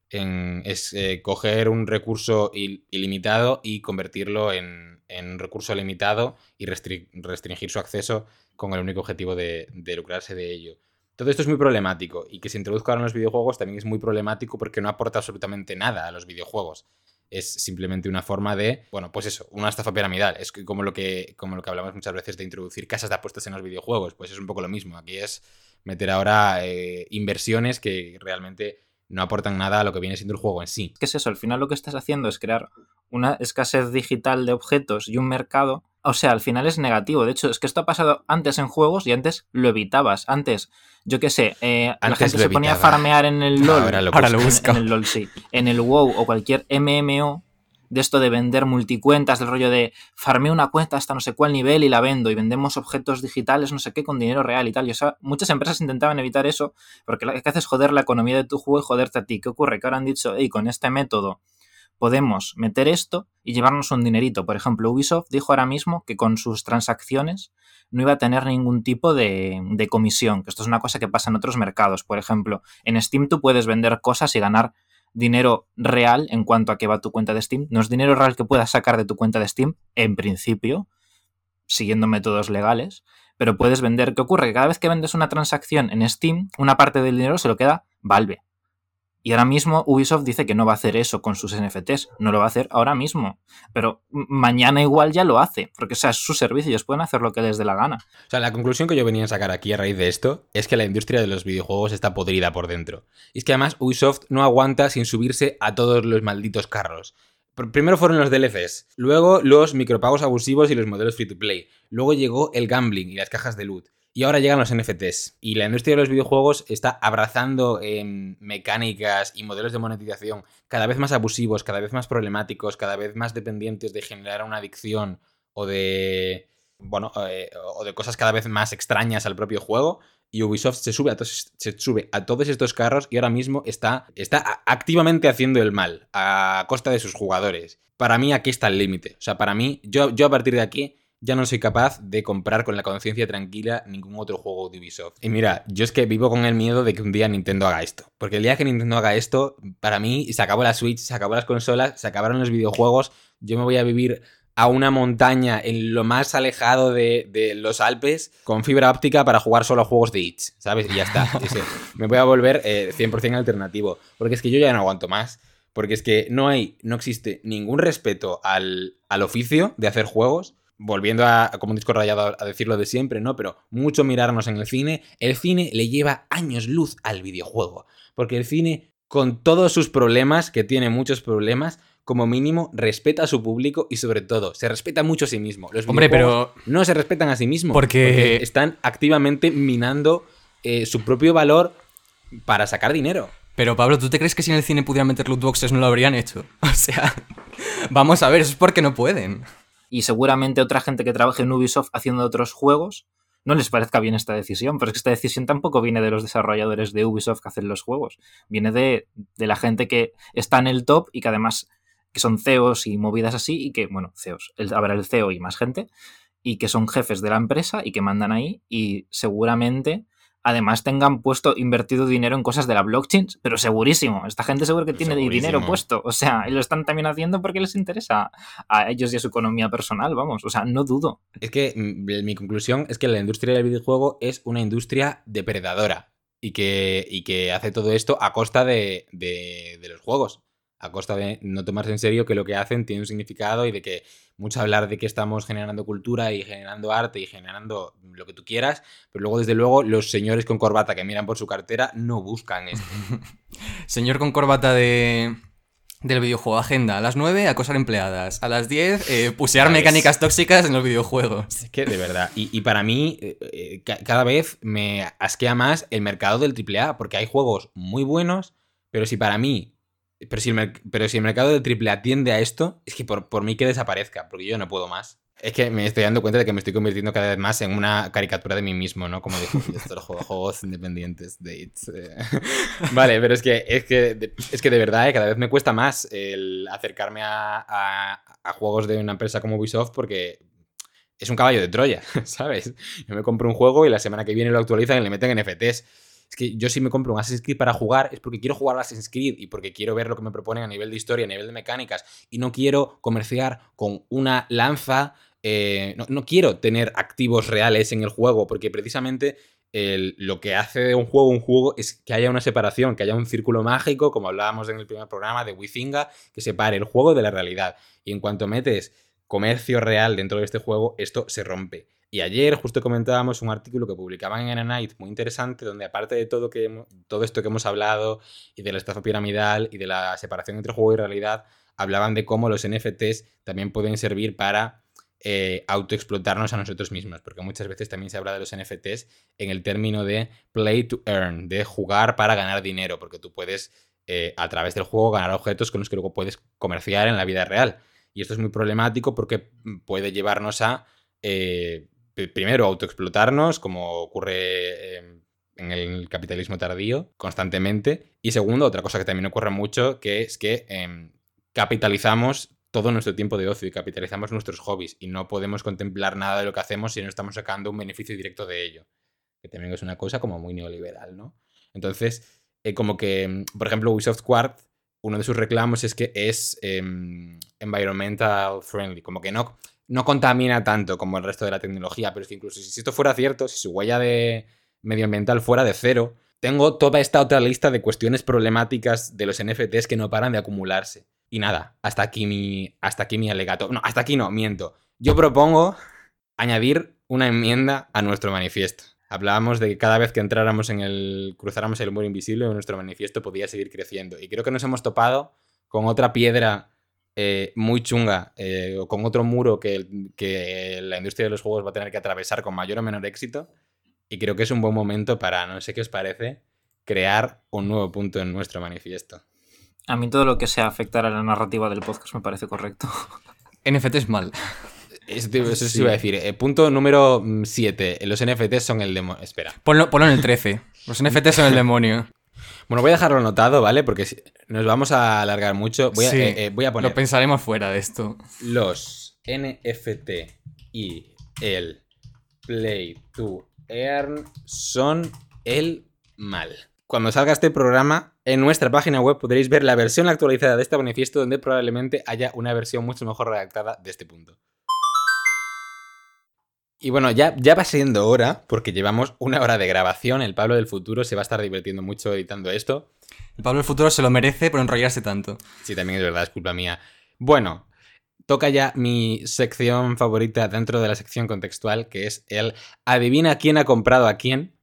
en- es eh, coger un recurso il- ilimitado y convertirlo en, en un recurso limitado y restri- restringir su acceso con el único objetivo de, de lucrarse de ello. Todo esto es muy problemático y que se introduzca ahora en los videojuegos también es muy problemático porque no aporta absolutamente nada a los videojuegos. Es simplemente una forma de, bueno, pues eso, una estafa piramidal. Es como lo que, como lo que hablamos muchas veces de introducir casas de apuestas en los videojuegos. Pues es un poco lo mismo. Aquí es meter ahora eh, inversiones que realmente no aportan nada a lo que viene siendo el juego en sí. ¿Qué es eso? Al final lo que estás haciendo es crear una escasez digital de objetos y un mercado. O sea, al final es negativo. De hecho, es que esto ha pasado antes en juegos y antes lo evitabas. Antes, yo qué sé, eh, la gente se ponía a farmear en el LOL. Ahora lo Ahora lo busco. busca. En el LOL, sí. En el WoW o cualquier MMO de esto de vender multicuentas, del rollo de farmeo una cuenta hasta no sé cuál nivel y la vendo y vendemos objetos digitales, no sé qué, con dinero real y tal. Y, o sea, muchas empresas intentaban evitar eso porque lo que haces es joder la economía de tu juego y joderte a ti. ¿Qué ocurre? Que ahora han dicho, hey, con este método podemos meter esto y llevarnos un dinerito. Por ejemplo, Ubisoft dijo ahora mismo que con sus transacciones no iba a tener ningún tipo de, de comisión, que esto es una cosa que pasa en otros mercados. Por ejemplo, en Steam tú puedes vender cosas y ganar dinero real en cuanto a que va tu cuenta de Steam. No es dinero real que puedas sacar de tu cuenta de Steam, en principio, siguiendo métodos legales, pero puedes vender. ¿Qué ocurre? Cada vez que vendes una transacción en Steam, una parte del dinero se lo queda Valve. Y ahora mismo Ubisoft dice que no va a hacer eso con sus NFTs. No lo va a hacer ahora mismo. Pero mañana igual ya lo hace. Porque o sea, es su servicio. Ellos pueden hacer lo que les dé la gana. O sea, la conclusión que yo venía a sacar aquí a raíz de esto es que la industria de los videojuegos está podrida por dentro. Y es que además Ubisoft no aguanta sin subirse a todos los malditos carros. Pr- Primero fueron los DLCs, luego los micropagos abusivos y los modelos free to play, luego llegó el gambling y las cajas de loot, y ahora llegan los NFTs. Y la industria de los videojuegos está abrazando em, mecánicas y modelos de monetización cada vez más abusivos, cada vez más problemáticos, cada vez más dependientes de generar una adicción o de bueno, eh, o de cosas cada vez más extrañas al propio juego. Y Ubisoft se sube a, se sube a todos estos carros y ahora mismo está, está activamente haciendo el mal a costa de sus jugadores. Para mí aquí está el límite. O sea, para mí, yo, yo a partir de aquí ya no soy capaz de comprar con la conciencia tranquila ningún otro juego de Ubisoft. Y mira, yo es que vivo con el miedo de que un día Nintendo haga esto. Porque el día que Nintendo haga esto, para mí se acabó la Switch, se acabó las consolas, se acabaron los videojuegos. Yo me voy a vivir a una montaña en lo más alejado de, de los Alpes con fibra óptica para jugar solo a juegos de itch, ¿sabes? Y ya está. Ese- me voy a volver eh, 100% alternativo. Porque es que yo ya no aguanto más. Porque es que no hay, no existe ningún respeto al, al oficio de hacer juegos. Volviendo a, como un disco rayado a decirlo de siempre, ¿no? Pero mucho mirarnos en el cine. El cine le lleva años luz al videojuego. Porque el cine, con todos sus problemas, que tiene muchos problemas, como mínimo respeta a su público y sobre todo se respeta mucho a sí mismo. Los Hombre, pero no se respetan a sí mismos. Porque- están activamente minando eh, su propio valor para sacar dinero. Pero Pablo, ¿tú te crees que si en el cine pudieran meter loot boxes no lo habrían hecho? O sea, vamos a ver, eso es porque no pueden. Y seguramente otra gente que trabaje en Ubisoft haciendo otros juegos no les parezca bien esta decisión. Pero es que esta decisión tampoco viene de los desarrolladores de Ubisoft que hacen los juegos. Viene de, de la gente que está en el top y que además que son CEOs y movidas así y que, bueno, CEOs, el, habrá el CEO y más gente, y que son jefes de la empresa y que mandan ahí y seguramente además tengan puesto, invertido dinero en cosas de la blockchain, pero segurísimo, esta gente seguro que tiene Segurísimo. dinero puesto, o sea, y lo están también haciendo porque les interesa a ellos y a su economía personal, vamos, o sea, no dudo. Es que mm, mi conclusión es que la industria del videojuego es una industria depredadora y que, y que hace todo esto a costa de, de- de los juegos. A costa de no tomarse en serio que lo que hacen tiene un significado y de que mucho hablar de que estamos generando cultura y generando arte y generando lo que tú quieras, pero luego, desde luego, los señores con corbata que miran por su cartera no buscan esto. Señor con corbata de, del videojuego. Agenda. A las 9, acosar empleadas. A las 10, eh, pusear mecánicas tóxicas en los videojuegos. Es que de verdad. Y, y para mí, eh, eh, ca- cada vez me asquea más el mercado del AAA, porque hay juegos muy buenos, pero si para mí. Pero si el, pero si el mercado del AAA tiende a esto, es que por, por mí que desaparezca, porque yo no puedo más. Es que me estoy dando cuenta de que me estoy convirtiendo cada vez más en una caricatura de mí mismo, ¿no? Como dijo estos juegos, independientes, dates. eh. Vale, pero es que, es que, de- es que de verdad, eh, cada vez me cuesta más el acercarme a, a- a juegos de una empresa como Ubisoft porque es un caballo de Troya, ¿sabes? Yo me compro un juego y la semana que viene lo actualizan y le meten NFTs. Es que yo si me compro un Assassin's Creed para jugar es porque quiero jugar a Assassin's Creed y porque quiero ver lo que me proponen a nivel de historia, a nivel de mecánicas y no quiero comerciar con una lanza, eh, no, quiero tener activos reales en el juego porque precisamente lo que hace de un juego un juego es que haya una separación, que haya un círculo mágico, como hablábamos en el primer programa de Wizinga, que separe el juego de la realidad. Y en cuanto metes comercio real dentro de este juego, esto se rompe. Y ayer justo comentábamos un artículo que publicaban en Night muy interesante, donde aparte de todo, que, todo esto que hemos hablado, y de la estafa piramidal, y de la separación entre juego y realidad, hablaban de cómo los NFTs también pueden servir para eh, autoexplotarnos a nosotros mismos, porque muchas veces también se habla de los NFTs en el término de play to earn, de jugar para ganar dinero, porque tú puedes eh, a través del juego ganar objetos con los que luego puedes comerciar en la vida real. Y esto es muy problemático porque puede llevarnos a, eh, primero, autoexplotarnos, como ocurre eh, en el capitalismo tardío constantemente. Y segundo, otra cosa que también ocurre mucho, que es que em, capitalizamos todo nuestro tiempo de ocio y capitalizamos nuestros hobbies y no podemos contemplar nada de lo que hacemos si no estamos sacando un beneficio directo de ello. Que también es una cosa como muy neoliberal, ¿no? Entonces, eh, como que, mm, por ejemplo, Ubisoft Quart, uno de sus reclamos es que es em, environmental friendly, como que no, no contamina tanto como el resto de la tecnología, pero es que incluso si esto fuera cierto, si su huella de medioambiental fuera de cero, tengo toda esta otra lista de cuestiones problemáticas de los NFTs que no paran de acumularse. Y nada, hasta aquí mi, hasta aquí mi alegato. No, hasta aquí no, miento. Yo propongo añadir una enmienda a nuestro manifiesto. Hablábamos de que cada vez que entráramos en el. cruzáramos el muro invisible, nuestro manifiesto podía seguir creciendo. Y creo que nos hemos topado con otra piedra eh, muy chunga, eh, o con otro muro que, que la industria de los juegos va a tener que atravesar con mayor o menor éxito. Y creo que es un buen momento para, no sé qué os parece, crear un nuevo punto en nuestro manifiesto. A mí todo lo que sea afectar a la narrativa del podcast me parece correcto. NFT es mal. Eso, te- eso sí iba a decir. Eh, punto número 7. Los NFTs son el demonio. Espera. Ponlo, ponlo en el 13. Los NFT son el demonio. Bueno, voy a dejarlo anotado, ¿vale? Porque si- nos vamos a alargar mucho. Voy a, Sí, eh, eh, voy a poner Lo pensaremos fuera de esto. los NFT y el Play to Earn son el mal. Cuando salga este programa, en nuestra página web podréis ver la versión actualizada de este manifiesto donde probablemente haya una versión mucho mejor redactada de este punto. Y bueno, ya, ya va siendo hora, porque llevamos una hora de grabación. El Pablo del futuro se va a estar divirtiendo mucho editando esto. El Pablo del futuro se lo merece por enrollarse tanto. Sí, también es verdad, es culpa mía. Bueno, toca ya mi sección favorita dentro de la sección contextual, que es el adivina quién ha comprado a quién.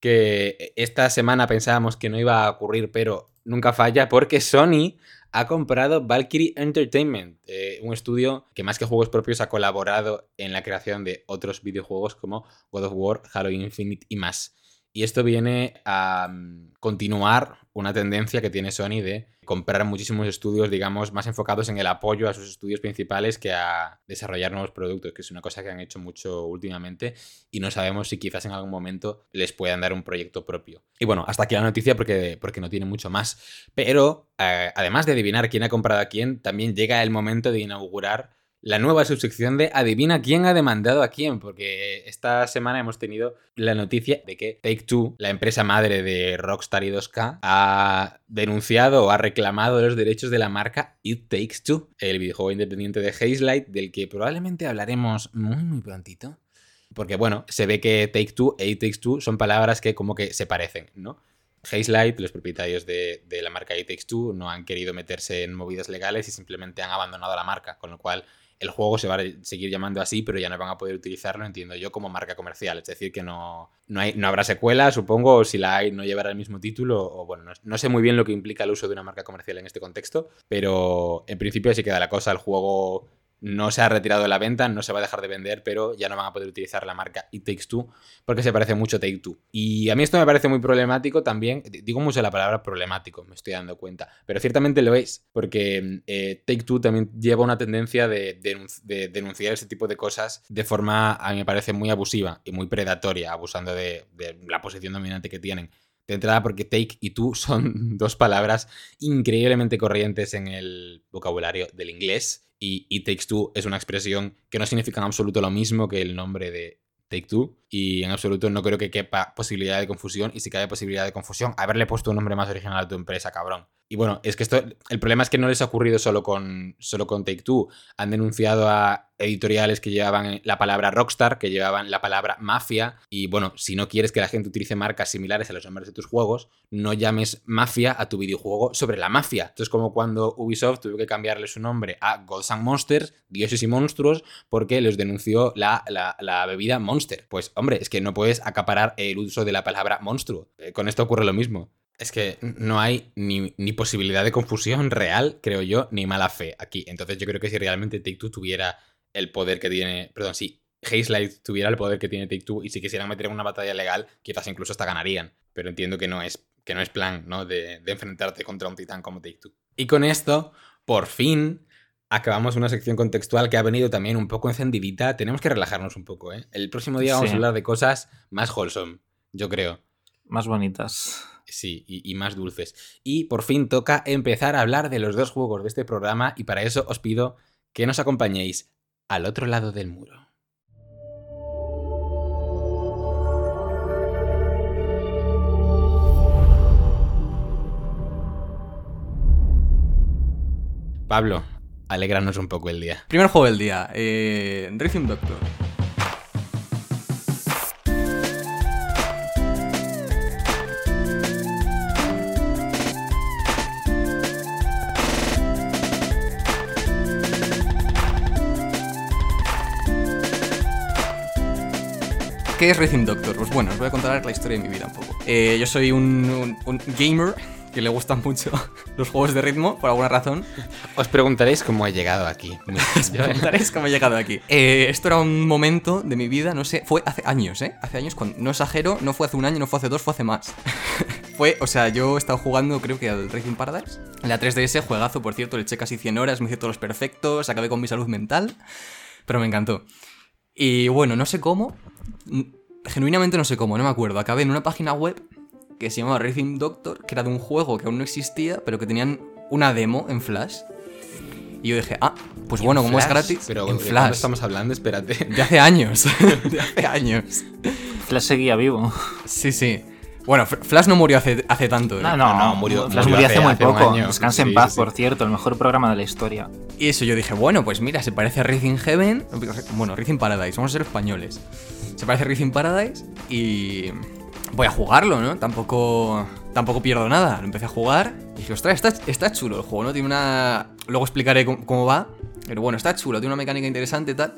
Que esta semana pensábamos que no iba a ocurrir, pero nunca falla, porque Sony ha comprado Valkyrie Entertainment, eh, un estudio que más que juegos propios ha colaborado en la creación de otros videojuegos como God of War, Halo Infinite y más. Y esto viene a mm, continuar una tendencia que tiene Sony de comprar muchísimos estudios, digamos, más enfocados en el apoyo a sus estudios principales que a desarrollar nuevos productos, que es una cosa que han hecho mucho últimamente y no sabemos si quizás en algún momento les puedan dar un proyecto propio. Y bueno, hasta aquí la noticia porque, porque no tiene mucho más. Pero eh, además de adivinar quién ha comprado a quién, también llega el momento de inaugurar la nueva subsección de Adivina quién ha demandado a quién, porque esta semana hemos tenido la noticia de que Take Two, la empresa madre de Rockstar y 2K, ha denunciado o ha reclamado los derechos de la marca It Takes Two, el videojuego independiente de Hazelight, del que probablemente hablaremos muy muy prontito. Porque bueno, se ve que Take Two e It Takes Two son palabras que como que se parecen, ¿no? Hazelight, los propietarios de, de la marca It Takes Two, no han querido meterse en movidas legales y simplemente han abandonado la marca, con lo cual el juego se va a seguir llamando así, pero ya no van a poder utilizarlo, entiendo yo, como marca comercial. Es decir, que no, no, hay, no habrá secuela, supongo, o si la hay, no llevará el mismo título, o bueno, no, no, sé muy bien lo que implica el uso de una marca comercial en este contexto, pero en principio así queda la cosa. El juego no se ha retirado de la venta, no se va a dejar de vender, pero ya no van a poder utilizar la marca It Takes Two porque se parece mucho a Take Two. Y a mí esto me parece muy problemático también. Digo mucho la palabra problemático, me estoy dando cuenta, pero ciertamente lo es, porque eh, Take Two también lleva una tendencia de, denunciar ese tipo de cosas de forma, a mí me parece, muy abusiva y muy predatoria, abusando de, de la posición dominante que tienen. De entrada porque take y two son dos palabras increíblemente corrientes en el vocabulario del inglés y It Takes Two es una expresión que no significa en absoluto lo mismo que el nombre de Take Two y en absoluto no creo que quepa posibilidad de confusión y si cabe posibilidad de confusión, haberle puesto un nombre más original a tu empresa, cabrón. Y bueno, es que esto, el problema es que no les ha ocurrido solo con, solo con Take Two. Han denunciado a editoriales que llevaban la palabra Rockstar, que llevaban la palabra Mafia. Y bueno, si no quieres que la gente utilice marcas similares a los nombres de tus juegos, no llames Mafia a tu videojuego sobre la mafia. Esto es como cuando Ubisoft tuvo que cambiarle su nombre a Gods and Monsters, Dioses y Monstruos, porque les denunció la, la, bebida Monster. Pues hombre, es que no puedes acaparar el uso de la palabra monstruo. Eh, con esto ocurre lo mismo. Es que no hay ni, posibilidad de confusión real, creo yo, ni mala fe aquí. Entonces yo creo que si realmente Take-Two tuviera el poder que tiene... Perdón, si Light tuviera el poder que tiene Take-Two y si quisieran meter en una batalla legal, quizás incluso hasta ganarían. Pero entiendo que no es, que no es plan, ¿no? De, de enfrentarte contra un titán como Take-Two. Y con esto, por fin, acabamos una sección contextual que ha venido también un poco encendidita. Tenemos que relajarnos un poco, ¿eh? El próximo día vamos a hablar de cosas más wholesome, yo creo. Más bonitas. Sí, y, más dulces. Y por fin toca empezar a hablar de los dos juegos de este programa y para eso os pido que nos acompañéis al otro lado del muro. Pablo, alégranos un poco el día. Primer juego del día, eh, Rhythm Doctor. ¿Qué es Racing Doctor? Pues bueno, os voy a contar la historia de mi vida un poco. Eh, yo soy un, gamer que le gustan mucho los juegos de ritmo, por alguna razón. Os preguntaréis cómo he llegado aquí. Os preguntaréis cómo he llegado aquí. Eh, esto era un momento de mi vida, no sé, fue hace años, ¿eh? Hace años, cuando, no exagero, no fue hace un año, no fue hace dos, fue hace más. fue, o sea, yo he estado jugando, creo que al Racing Paradise. La 3DS, juegazo, por cierto, le eché casi 100 horas, me hice todos los perfectos, acabé con mi salud mental, pero me encantó. Y bueno, no sé cómo, genuinamente no sé cómo, no me acuerdo. Acabé en una página web que se llamaba Racing Doctor, que era de un juego que aún no existía, pero que tenían una demo en Flash. Y yo dije, ah, pues bueno, como es gratis. Pero en Flash. estamos hablando? Espérate. De hace años. de hace años. Flash seguía vivo. Sí, sí. Bueno, Flash no murió hace, hace tanto. ¿eh? No, no, no, murió. Flash murió hace, muy poco. Descanse en paz, por cierto, el mejor programa de la historia. Y eso yo dije, bueno, pues mira, se parece a Racing Heaven. Bueno, Racing Paradise, vamos a ser españoles. Se parece a Racing Paradise y voy a jugarlo, ¿no? Tampoco, tampoco pierdo nada. Lo empecé a jugar y dije, ostras, está, chulo el juego, ¿no? Tiene una... Luego explicaré cómo, va. Pero bueno, está chulo, tiene una mecánica interesante y tal.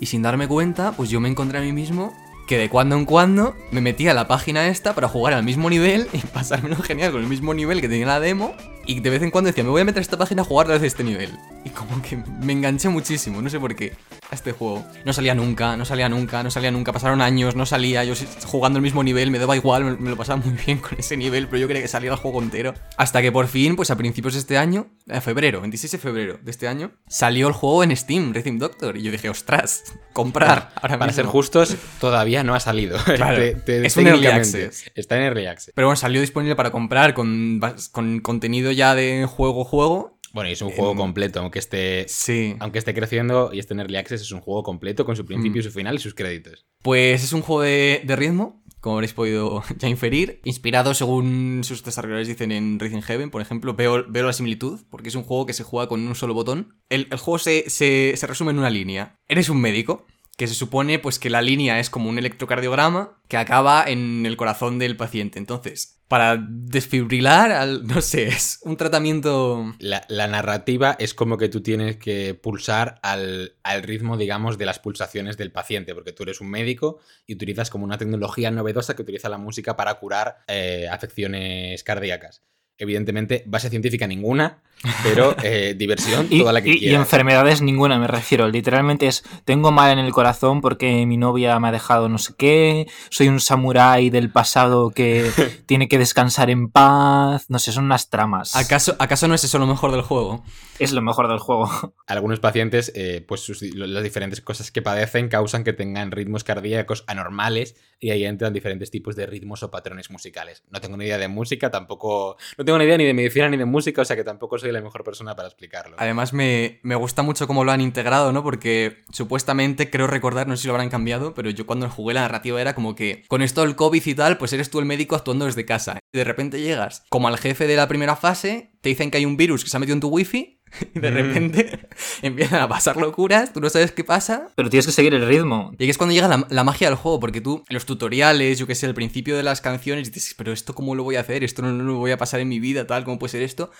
Y sin darme cuenta, pues yo me encontré a mí mismo que de cuando en cuando me metía a la página esta para jugar al mismo nivel y pasármelo genial con el mismo nivel que tenía la demo. Y de vez en cuando decía, me voy a meter a esta página a jugar desde este nivel. Y como que me enganché muchísimo, no sé por qué, a este juego. No salía nunca, no salía nunca, no salía nunca. Pasaron años, no salía. Yo jugando el mismo nivel, me daba igual, me, lo pasaba muy bien con ese nivel, pero yo quería que saliera el juego entero. Hasta que por fin, pues a principios de este año, a febrero, 26 de febrero de este año, salió el juego en Steam, Rhythm Doctor. Y yo dije, ostras, comprar. Ahora Para ser justos, todavía no ha salido. Claro, es un early access. Está en early access. Pero bueno, salió disponible para comprar con, con contenido ya de juego-juego. Bueno, y es un juego completo, aunque esté, sí. aunque esté creciendo y esté en Early Access, es un juego completo con su principio, y mm. su final y sus créditos. Pues es un juego de, ritmo, como habréis podido ya inferir, inspirado según sus desarrolladores dicen en Racing Heaven, por ejemplo, veo, veo la similitud, porque es un juego que se juega con un solo botón. El, juego se, se, se resume en una línea. Eres un médico, que se supone pues que la línea es como un electrocardiograma que acaba en el corazón del paciente. Entonces, para desfibrilar al... No sé, es un tratamiento... La, narrativa es como que tú tienes que pulsar al, al, ritmo, digamos, de las pulsaciones del paciente, porque tú eres un médico y utilizas como una tecnología novedosa que utiliza la música para curar eh, afecciones cardíacas. Evidentemente, base científica ninguna, pero eh, diversión toda la que y, quieras. Y enfermedades ninguna, me refiero. Literalmente es, tengo mal en el corazón porque mi novia me ha dejado no sé qué, soy un samurái del pasado que tiene que descansar en paz, no sé, son unas tramas. ¿Acaso, ¿Acaso no es eso lo mejor del juego? Es lo mejor del juego. Algunos pacientes, eh, pues sus, las diferentes cosas que padecen causan que tengan ritmos cardíacos anormales y ahí entran diferentes tipos de ritmos o patrones musicales. No tengo ni idea de música, tampoco... No tengo ni idea ni de medicina ni de música, o sea que tampoco soy la mejor persona para explicarlo. Además, me, me, gusta mucho cómo lo han integrado, ¿no? Porque supuestamente, creo recordar, no sé si lo habrán cambiado, pero yo cuando jugué la narrativa era como que con esto del COVID y tal, pues eres tú el médico actuando desde casa. Y de repente llegas como al jefe de la primera fase, te dicen que hay un virus que se ha metido en tu wifi y de repente empiezan a pasar locuras, tú no sabes qué pasa. Pero tienes que seguir el ritmo. Y es cuando llega la, la, magia del juego, porque tú, los tutoriales, yo que sé, al principio de las canciones, dices, pero esto cómo lo voy a hacer, esto no, no lo voy a pasar en mi vida, tal, ¿cómo puede ser esto?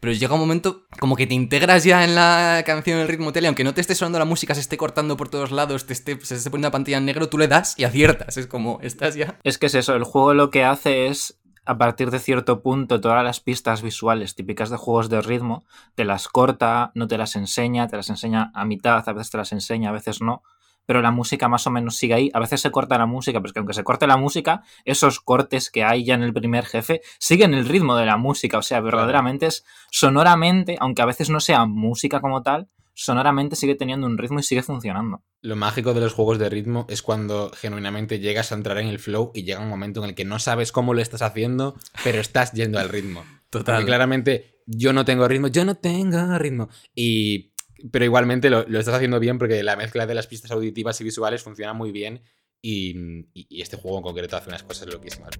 Pero llega un momento como que te integras ya en la canción, en el ritmo tele, aunque no te esté sonando la música, se esté cortando por todos lados, te esté, se esté poniendo una pantalla en negro, tú le das y aciertas. Es como, estás ya. Es que es eso, el juego lo que hace es a partir de cierto punto todas las pistas visuales típicas de juegos de ritmo, te las corta, no te las enseña, te las enseña a mitad, a veces te las enseña, a veces no, pero la música más o menos sigue ahí. A veces se corta la música, pero es que aunque se corte la música, esos cortes que hay ya en el primer jefe siguen el ritmo de la música, o sea, verdaderamente es sonoramente, aunque a veces no sea música como tal, sonoramente sigue teniendo un ritmo y sigue funcionando. Lo mágico de los juegos de ritmo es cuando genuinamente llegas a entrar en el flow y llega un momento en el que no sabes cómo lo estás haciendo, pero estás yendo al ritmo. Total. Porque claramente yo no tengo ritmo, yo no tengo ritmo. Y. Pero igualmente lo, lo, estás haciendo bien porque la mezcla de las pistas auditivas y visuales funciona muy bien. Y, y, y este juego en concreto hace unas cosas loquísimas.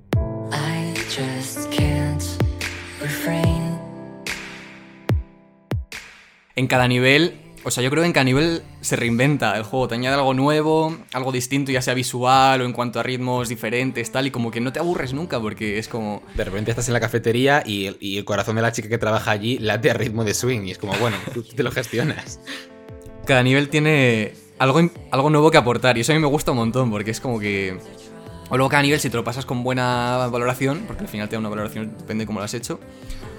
I just can't refrain. En cada nivel o sea, yo creo que en cada nivel se reinventa el juego, te añade algo nuevo, algo distinto, ya sea visual o en cuanto a ritmos diferentes, tal, y como que no te aburres nunca porque es como... De repente estás en la cafetería y el, y el corazón de la chica que trabaja allí late a ritmo de swing y es como, bueno, tú te lo gestionas. Cada nivel tiene algo, algo nuevo que aportar y eso a mí me gusta un montón porque es como que... O luego cada nivel, si te lo pasas con buena valoración, porque al final te da una valoración, depende de cómo lo has hecho,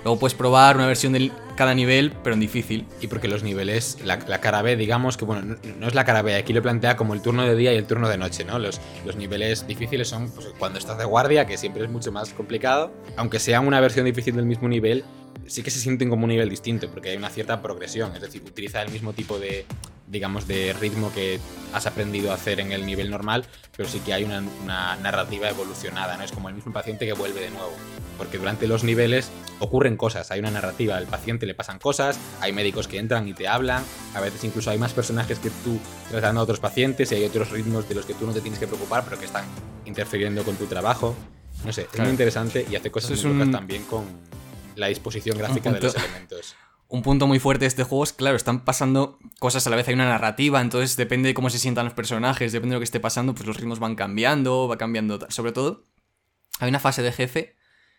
Luego puedes probar una versión de cada nivel, pero en difícil. Y porque los niveles, la, la cara B, digamos que, bueno, no, es la cara B, aquí lo plantea como el turno de día y el turno de noche, ¿no? Los, los niveles difíciles son pues, cuando estás de guardia, que siempre es mucho más complicado. Aunque sea una versión difícil del mismo nivel, sí que se sienten como un nivel distinto, porque hay una cierta progresión, es decir, utiliza el mismo tipo de, digamos, de ritmo que has aprendido a hacer en el nivel normal, pero sí que hay una, una, narrativa evolucionada, ¿no? Es como el mismo paciente que vuelve de nuevo, porque durante los niveles ocurren cosas, hay una narrativa, al paciente le pasan cosas, hay médicos que entran y te hablan, a veces incluso hay más personajes que tú tratando a otros pacientes y hay otros ritmos de los que tú no te tienes que preocupar, pero que están interfiriendo con tu trabajo. No sé, claro. es muy interesante y hace cosas muy un- también con la disposición gráfica de punto- los elementos. Un punto muy fuerte de este juego es, claro, están pasando cosas a la vez, hay una narrativa, entonces depende de cómo se sientan los personajes, depende de lo que esté pasando, pues los ritmos van cambiando, va cambiando. Sobre todo, hay una fase de jefe,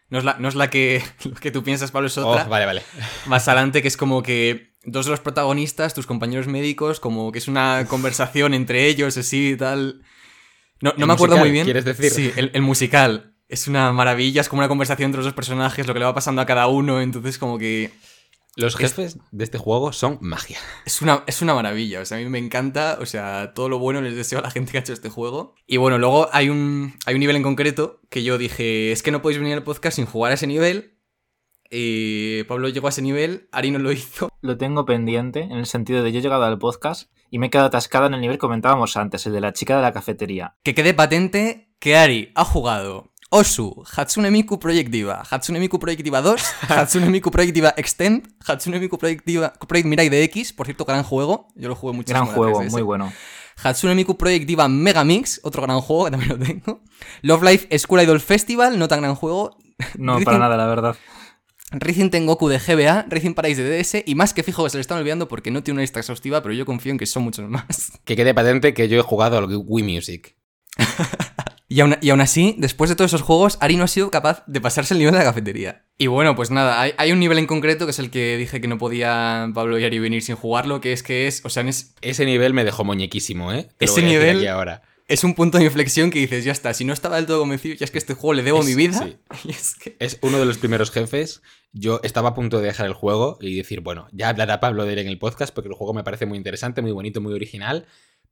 no es la, no es la que, lo que tú piensas, Pablo, es otra. Oh, vale, vale. más adelante, que es como que dos de los protagonistas, tus compañeros médicos, como que es una conversación entre ellos, así y tal. No, no ¿El me acuerdo musical, muy bien. quieres decir? Sí, el, el musical. Es una maravilla, es como una conversación entre los dos personajes, lo que le va pasando a cada uno, entonces como que Los jefes de este juego son magia. es una, es una maravilla, o sea, a mí me encanta, o sea, todo lo bueno les deseo a la gente que ha hecho este juego. Y bueno, luego hay un, hay un nivel en concreto que yo dije, es que no podéis venir al podcast sin jugar a ese nivel. Y Pablo llegó a ese nivel, Ari no lo hizo. Lo tengo pendiente en el sentido de yo he llegado al podcast y me he quedado atascada en el nivel que comentábamos antes, el de la chica de la cafetería. Que quede patente que Ari ha jugado Osu, Hatsune Miku Project Diva, Hatsune Miku Project Diva 2, Hatsune Miku Project Diva Extend, Hatsune Miku Project Diva Project Mirai de X, por cierto, gran juego, yo lo jugué muchísimo. Gran juego, 3DS. muy bueno. Hatsune Miku Project Diva Megamix, otro gran juego que también lo tengo. Love Life School Idol Festival, no tan gran juego. No, para nada, la verdad. Racing Tengoku de GBA, Racing Paradise de DS y más que fijo que se le están olvidando porque no tiene una lista exhaustiva, pero yo confío en que son muchos más. Que quede patente que yo he jugado al Wii Music. Y aún, y aún así, después de todos esos juegos, Ari no ha sido capaz de pasarse el nivel de la cafetería. Y bueno, pues nada, hay, hay un nivel en concreto que es el que dije que no podía Pablo y Ari venir sin jugarlo, que es que es, o sea, es, Ese nivel me dejó muñequísimo, ¿eh? Te Ese nivel- ahora. es un punto de inflexión que dices, ya está, si no estaba del todo convencido, ya es que este juego le debo Es- mi vida. sí. Y es que... Es uno de los primeros jefes. Yo estaba a punto de dejar el juego y decir, bueno, ya hablará Pablo de él en el podcast porque el juego me parece muy interesante, muy bonito, muy original.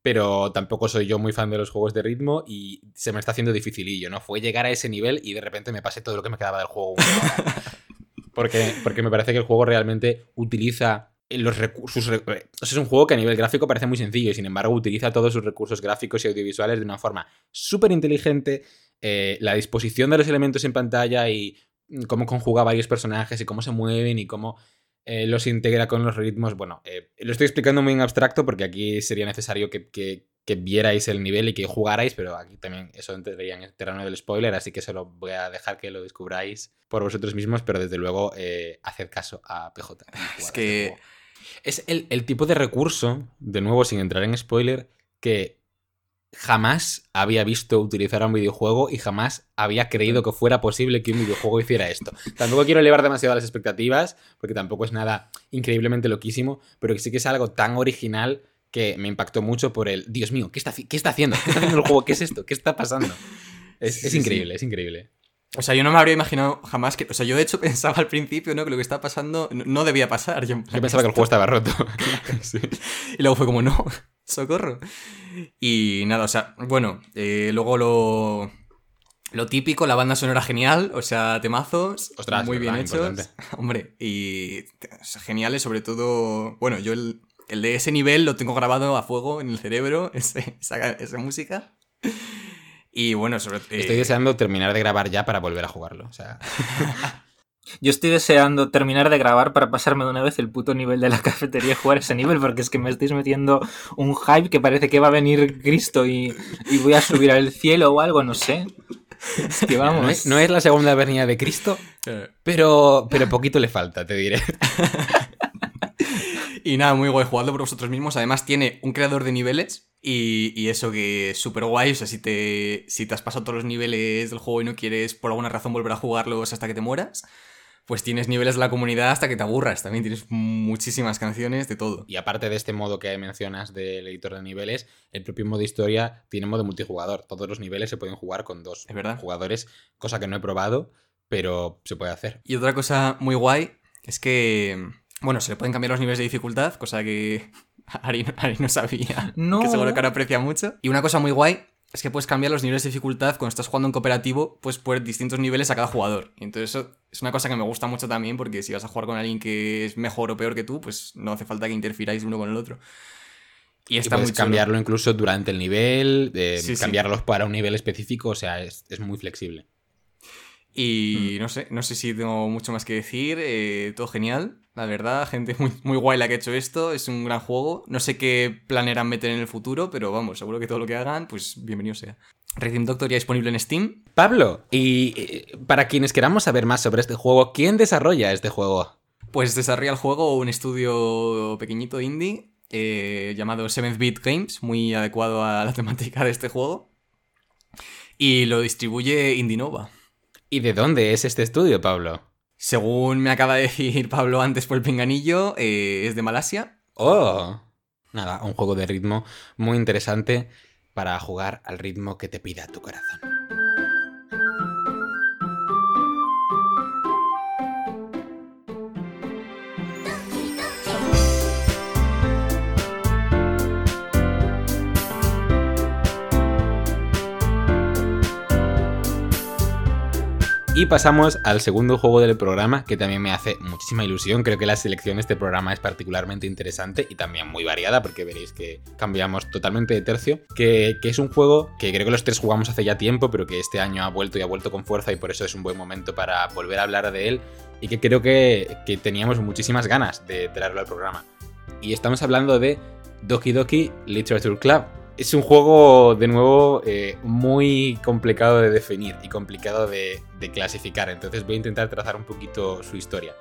Pero tampoco soy yo muy fan de los juegos de ritmo y se me está haciendo dificilillo, ¿no? Fue llegar a ese nivel y de repente me pasé todo lo que me quedaba del juego. porque, porque me parece que el juego realmente utiliza los recursos. sea, es un juego que a nivel gráfico parece muy sencillo y sin embargo utiliza todos sus recursos gráficos y audiovisuales de una forma súper inteligente. Eh, la disposición de los elementos en pantalla y mm, cómo conjuga varios personajes y cómo se mueven y cómo eh, los integra con los ritmos. Bueno, eh, lo estoy explicando muy en abstracto porque aquí sería necesario que, que- que vierais el nivel y que jugarais, pero aquí también eso entraría en el terreno del spoiler, así que se lo voy a dejar que lo descubráis por vosotros mismos, pero desde luego eh, haced caso a PJ. Es que. Es el, el tipo de recurso, de nuevo sin entrar en spoiler, que jamás había visto utilizar a un videojuego y jamás había creído que fuera posible que un videojuego hiciera esto. Tampoco quiero elevar demasiado las expectativas, porque tampoco es nada increíblemente loquísimo, pero que sí que es algo tan original que me impactó mucho por el, Dios mío, ¿qué está, qué está haciendo? ¿Qué está haciendo el juego? ¿Qué es esto? ¿Qué está pasando? Es, es Sí, increíble, es increíble. O sea, yo no me habría imaginado jamás que. O sea, yo de hecho pensaba al principio, ¿no? Que lo que está pasando no, debía pasar. Yo, Yo pensaba que el juego estaba roto. Sí. Y luego fue como, no, socorro. Y nada, o sea, bueno, eh, luego lo. Lo típico, la banda sonora genial, o sea, temazos, Ostras, muy bien hechos. importante. Hombre, y o sea, geniales, sobre todo. Bueno, yo el, el de ese nivel lo tengo grabado a fuego en el cerebro, ese- esa, esa música. Y bueno, sobre todo. Estoy deseando terminar de grabar ya para volver a jugarlo. O sea, Yo estoy deseando terminar de grabar para pasarme de una vez el puto nivel de la cafetería y jugar ese nivel, porque es que me estáis metiendo un hype que parece que va a venir Cristo y, y voy a subir al cielo o algo, no sé. Es que vamos. no es, no es la segunda venida de Cristo, pero, pero poquito le falta, te diré. Y nada, muy guay, jugadlo por vosotros mismos. Además, tiene un creador de niveles y, y eso que es súper guay. O sea, si te, si te has pasado todos los niveles del juego y no quieres por alguna razón volver a jugarlos hasta que te mueras, pues tienes niveles de la comunidad hasta que te aburras. También tienes muchísimas canciones de todo. Y aparte de este modo que mencionas del editor de niveles, el propio modo historia tiene modo multijugador. Todos los niveles se pueden jugar con dos Es verdad. jugadores, cosa que no he probado, pero se puede hacer. Y otra cosa muy guay es que, bueno, se le pueden cambiar los niveles de dificultad, cosa que Ari, no- Ari no sabía. No. Que seguro que ahora aprecia mucho. Y una cosa muy guay es que puedes cambiar los niveles de dificultad cuando estás jugando en cooperativo, puedes poner distintos niveles a cada jugador. Y entonces eso es una cosa que me gusta mucho también, porque si vas a jugar con alguien que es mejor o peor que tú, pues no hace falta que interfiráis uno con el otro. Y Y está puedes muy chulo. cambiarlo incluso durante el nivel, eh, Sí, sí. cambiarlos para un nivel específico, o sea, es, es muy flexible. Y no sé, no sé si tengo mucho más que decir. eh, todo genial, la verdad. Gente muy, muy guay la que ha hecho esto. Es un gran juego. No sé qué planearán meter en el futuro, pero vamos, seguro que todo lo que hagan, pues bienvenido sea. Rhythm Doctor ya disponible en Steam. Pablo, y eh, para quienes queramos saber más sobre este juego, ¿quién desarrolla este juego? Pues desarrolla el juego un estudio pequeñito indie eh, llamado 7-Bit Games, muy adecuado a la temática de este juego. Y lo distribuye Indinova. ¿Y de dónde es este estudio, Pablo? Según me acaba de decir Pablo antes por el pinganillo, eh, es de Malasia. Oh, nada, un juego de ritmo muy interesante para jugar al ritmo que te pida tu corazón. Y pasamos al segundo juego del programa, que también me hace muchísima ilusión. Creo que la selección de este programa es particularmente interesante y también muy variada, porque veréis que cambiamos totalmente de tercio. Que, es un juego que creo que los tres jugamos hace ya tiempo, pero que este año ha vuelto y ha vuelto con fuerza y por eso es un buen momento para volver a hablar de él. Y que creo que, que teníamos muchísimas ganas de traerlo al programa. Y estamos hablando de Doki Doki Literature Club. Es un juego, de nuevo, eh, muy complicado de definir y complicado de, de clasificar. Entonces voy a intentar trazar un poquito su historia.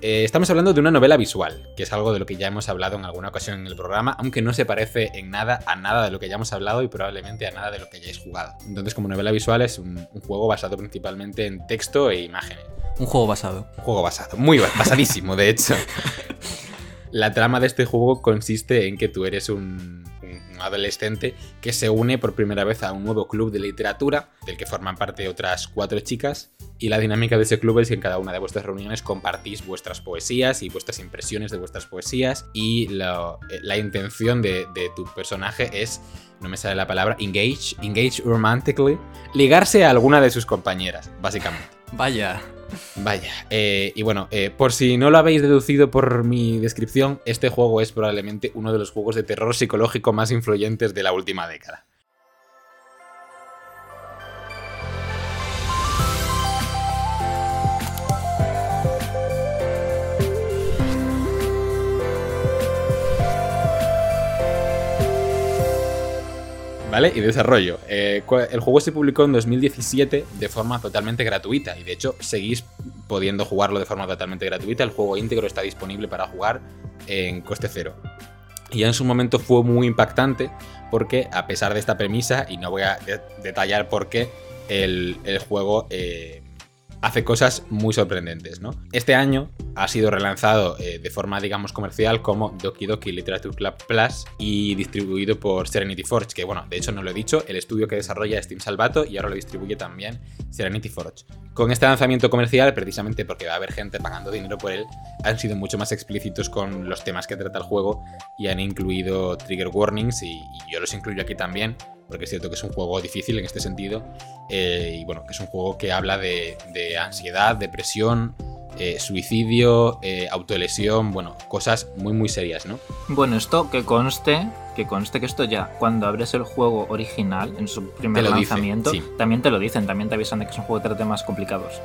Eh, estamos hablando de una novela visual, que es algo de lo que ya hemos hablado en alguna ocasión en el programa, aunque no se parece en nada a nada de lo que ya hemos hablado y probablemente a nada de lo que hayáis jugado. Entonces, como novela visual es un, un juego basado principalmente en texto e imágenes. Un juego basado. Un juego basado, muy basadísimo, de hecho. La trama de este juego consiste en que tú eres un, un, adolescente que se une por primera vez a un nuevo club de literatura, del que forman parte otras cuatro chicas, y la dinámica de ese club es que en cada una de vuestras reuniones compartís vuestras poesías y vuestras impresiones de vuestras poesías, y la, la intención de, de tu personaje es no me sale la palabra, engage, engage romantically, ligarse a alguna de sus compañeras, básicamente. Vaya. Vaya, eh, y bueno, eh, por si no lo habéis deducido por mi descripción, este juego es probablemente uno de los juegos de terror psicológico más influyentes de la última década. Y desarrollo. Eh, el juego se publicó en 2017 de forma totalmente gratuita y de hecho seguís pudiendo jugarlo de forma totalmente gratuita. El juego íntegro está disponible para jugar en coste cero. Y en su momento fue muy impactante porque a pesar de esta premisa, y no voy a detallar por qué, el, el juego eh, hace cosas muy sorprendentes, ¿no? Este año ha sido relanzado eh, de forma, digamos, comercial como Doki Doki Literature Club Plus y distribuido por Serenity Forge, que bueno, de hecho no lo he dicho, el estudio que desarrolla Steam Salvato y ahora lo distribuye también Serenity Forge. Con este lanzamiento comercial, precisamente porque va a haber gente pagando dinero por él, han sido mucho más explícitos con los temas que trata el juego y han incluido trigger warnings y, y yo los incluyo aquí también porque es cierto que es un juego difícil en este sentido, eh, y bueno, que es un juego que habla de, de ansiedad, depresión, eh, suicidio, eh, autolesión, bueno, cosas muy muy serias, ¿no? Bueno, esto que conste, que conste que esto ya, cuando abres el juego original, en su primer lanzamiento, sí. también te lo dicen, también te avisan de que es un juego trata temas complicados.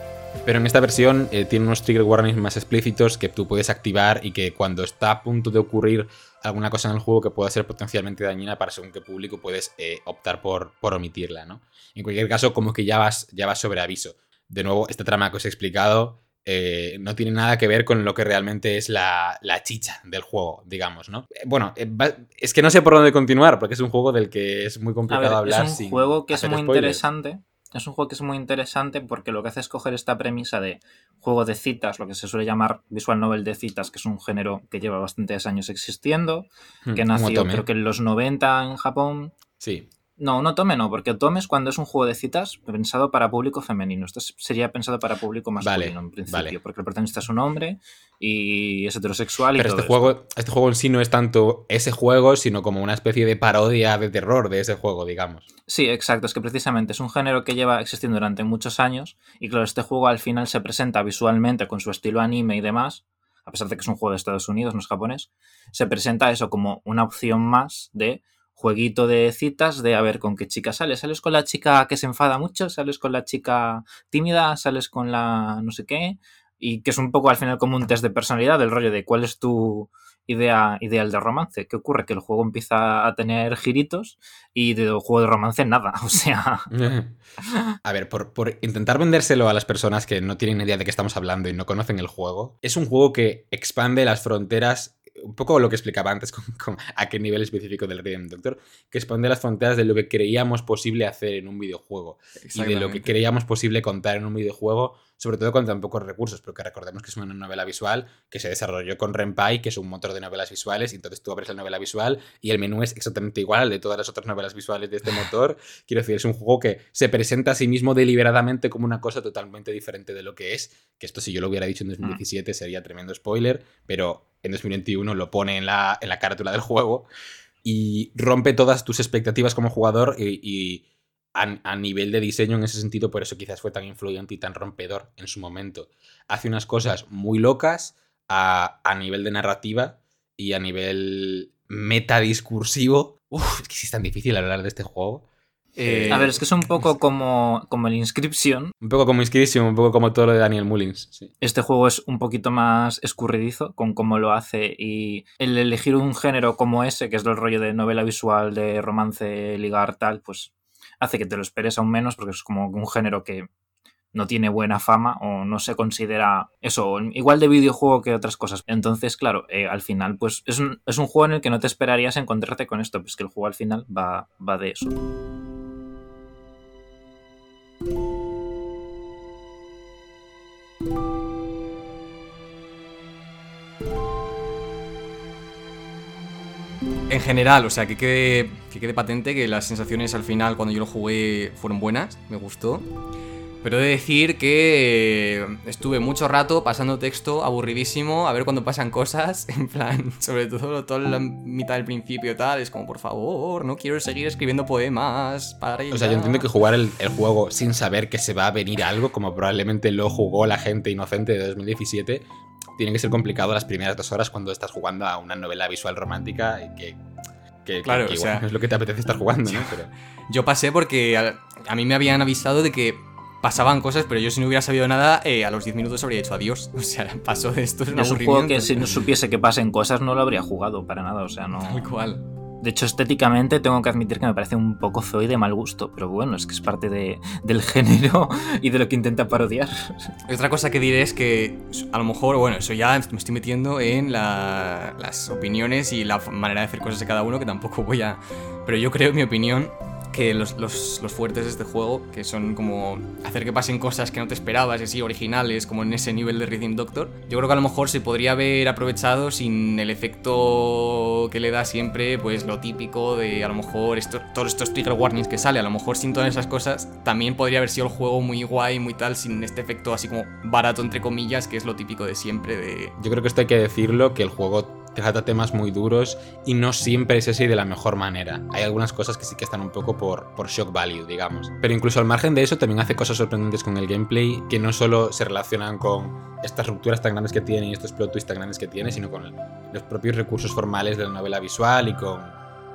Pero en esta versión eh, tiene unos trigger warnings más explícitos que tú puedes activar y que cuando está a punto de ocurrir alguna cosa en el juego que pueda ser potencialmente dañina para según qué público puedes eh, optar por, por, omitirla, ¿no? En cualquier caso, como que ya vas, ya vas sobre aviso. De nuevo, esta trama que os he explicado eh, no tiene nada que ver con lo que realmente es la, la chicha del juego, digamos, ¿no? Eh, bueno, eh, es que no sé por dónde continuar, porque es un juego del que es muy complicado ver, hablar. Es un juego que es muy spoilers. interesante. Es un juego que es muy interesante porque lo que hace es coger esta premisa de juego de citas, lo que se suele llamar visual novel de citas, que es un género que lleva bastantes años existiendo, Hmm, que nació creo que en los 90 en Japón. Sí. No, no tome no, porque Otome es cuando es un juego de citas pensado para público femenino. Esto sería pensado para público masculino vale, en principio, vale. porque el protagonista es un hombre y es heterosexual. Pero y este todo juego, este juego en sí no es tanto ese juego, sino como una especie de parodia de terror de ese juego, digamos. Sí, exacto. Es que precisamente es un género que lleva existiendo durante muchos años y claro, este juego al final se presenta visualmente con su estilo anime y demás, a pesar de que es un juego de Estados Unidos, no es japonés, se presenta eso como una opción más de jueguito de citas de a ver con qué chica sales. ¿Sales con la chica que se enfada mucho? ¿Sales con la chica tímida? ¿Sales con la no sé qué? Y que es un poco al final como un test de personalidad, del rollo de cuál es tu idea ideal de romance. ¿Qué ocurre? Que el juego empieza a tener giritos y de juego de romance nada. O sea... a ver, por, por, intentar vendérselo a las personas que no tienen idea de qué estamos hablando y no conocen el juego, es un juego que expande las fronteras un poco lo que explicaba antes con, con, a qué nivel específico del Rhythm Doctor, que expande las fronteras de lo que creíamos posible hacer en un videojuego y de lo que creíamos posible contar en un videojuego, sobre todo con tan pocos recursos, porque recordemos que es una novela visual que se desarrolló con Renpai, que es un motor de novelas visuales, y entonces tú abres la novela visual y el menú es exactamente igual al de todas las otras novelas visuales de este motor. Quiero decir, es un juego que se presenta a sí mismo deliberadamente como una cosa totalmente diferente de lo que es, que esto si yo lo hubiera dicho en 2017 sería tremendo spoiler, pero en 2021 lo pone en la, en la carátula del juego y rompe todas tus expectativas como jugador y, y a, a, nivel de diseño en ese sentido, por eso quizás fue tan influyente y tan rompedor en su momento. Hace unas cosas muy locas a, a nivel de narrativa y a nivel metadiscursivo. Uf, es que sí es tan difícil hablar de este juego. Eh, a ver, es que es un poco como, como el Inscription. Un poco como Inscription, un poco como todo lo de Daniel Mullins. Sí. Este juego es un poquito más escurridizo con cómo lo hace y el elegir un género como ese, que es el rollo de novela visual, de romance, ligar, tal, pues hace que te lo esperes aún menos porque es como un género que no tiene buena fama o no se considera eso, igual de videojuego que otras cosas. Entonces, claro, eh, al final, pues es un, es un, juego en el que no te esperarías encontrarte con esto, pues que el juego al final va, va de eso. En general, o sea, que quede, que quede patente que las sensaciones al final cuando yo lo jugué fueron buenas, me gustó. Pero he de decir que estuve mucho rato pasando texto aburridísimo, a ver cuando pasan cosas, en plan, sobre todo toda la mitad del principio tal, es como, por favor, no quiero seguir escribiendo poemas, para O sea, yo entiendo que jugar el, el, juego sin saber que se va a venir algo, como probablemente lo jugó la gente inocente de 2017, tiene que ser complicado las primeras dos horas cuando estás jugando a una novela visual romántica y que... Que, claro, que, o sea, es lo que te apetece estar jugando, ¿no? Pero... Yo pasé porque a, a mí me habían avisado de que pasaban cosas, pero yo si no hubiera sabido nada, eh, a los 10 minutos habría dicho adiós. O sea, pasó de esto. Es un, es un juego que si no supiese que pasen cosas no lo habría jugado para nada, o sea, no... Tal cual. De hecho, estéticamente tengo que admitir que me parece un poco feo y de mal gusto, pero bueno, es que es parte de, del género y de lo que intenta parodiar. Otra cosa que diré es que a lo mejor, bueno, eso ya me estoy metiendo en la, las opiniones y la manera de hacer cosas de cada uno, que tampoco voy a... Pero yo creo, en mi opinión, que los, los, los, fuertes de este juego, que son como hacer que pasen cosas que no te esperabas, y así originales, como en ese nivel de Rhythm Doctor, yo creo que a lo mejor se podría haber aprovechado sin el efecto que le da siempre, pues lo típico de a lo mejor esto, todos estos trigger warnings que sale, a lo mejor sin todas esas cosas, también podría haber sido el juego muy guay, muy tal, sin este efecto así como barato, entre comillas, que es lo típico de siempre de... Yo creo que esto hay que decirlo, que el juego trata temas muy duros y no siempre es así de la mejor manera. Hay algunas cosas que sí que están un poco por, por shock value, digamos. Pero incluso al margen de eso también hace cosas sorprendentes con el gameplay que no solo se relacionan con estas rupturas tan grandes que tiene y estos plot twists tan grandes que tiene, sino con los propios recursos formales de la novela visual y con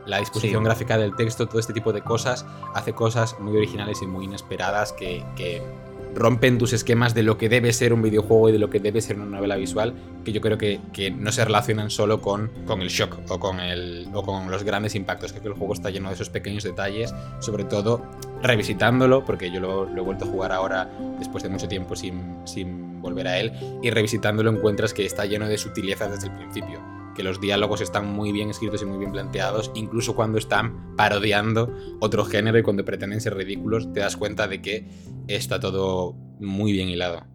la disposición sí. gráfica del texto, todo este tipo de cosas, hace cosas muy originales y muy inesperadas que, que rompen tus esquemas de lo que debe ser un videojuego y de lo que debe ser una novela visual, que yo creo que, que no se relacionan solo con, con el shock o con, el, o con los grandes impactos. Creo que el juego está lleno de esos pequeños detalles, sobre todo revisitándolo, porque yo lo, lo he vuelto a jugar ahora después de mucho tiempo sin, sin volver a él, y revisitándolo encuentras que está lleno de sutilezas desde el principio que los diálogos están muy bien escritos y muy bien planteados, incluso cuando están parodiando otro género y cuando pretenden ser ridículos, te das cuenta de que está todo muy bien hilado.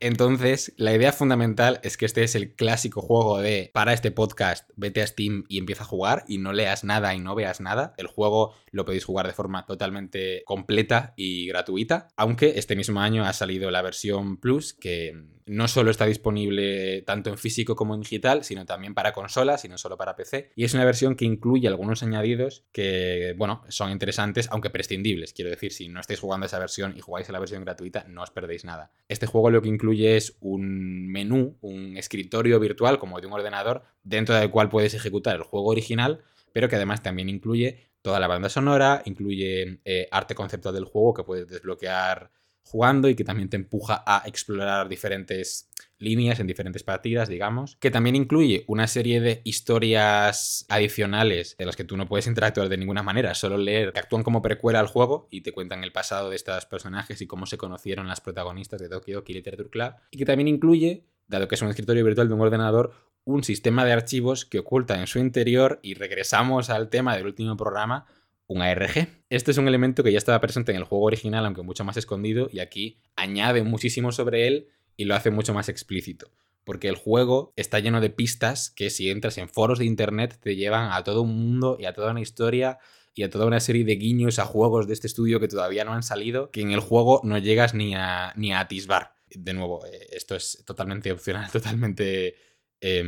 Entonces, la idea fundamental es que este es el clásico juego de para este podcast, vete a Steam y empieza a jugar y no leas nada y no veas nada. El juego lo podéis jugar de forma totalmente completa y gratuita, aunque este mismo año ha salido la versión Plus que no solo está disponible tanto en físico como en digital, sino también para consolas y no solo para PC. Y es una versión que incluye algunos añadidos que, bueno, son interesantes, aunque prescindibles. Quiero decir, si no estáis jugando esa versión y jugáis a la versión gratuita, no os perdéis nada. Este juego lo que incluye es un menú, un escritorio virtual como de un ordenador, dentro del cual puedes ejecutar el juego original, pero que además también incluye toda la banda sonora, incluye eh, arte conceptual del juego que puedes desbloquear jugando y que también te empuja a explorar diferentes líneas en diferentes partidas, digamos, que también incluye una serie de historias adicionales de las que tú no puedes interactuar de ninguna manera, solo leer. Que actúan como precuela al juego y te cuentan el pasado de estos personajes y cómo se conocieron las protagonistas de Doki Doki Literature Club, y que también incluye, dado que es un escritorio virtual de un ordenador, un sistema de archivos que oculta en su interior, y regresamos al tema del último programa, un ARG. Este es un elemento que ya estaba presente en el juego original, aunque mucho más escondido, y aquí añade muchísimo sobre él y lo hace mucho más explícito. Porque el juego está lleno de pistas que si entras en foros de internet te llevan a todo un mundo y a toda una historia y a toda una serie de guiños a juegos de este estudio que todavía no han salido, que en el juego no llegas ni a, ni a atisbar. De nuevo, esto es totalmente opcional, totalmente eh,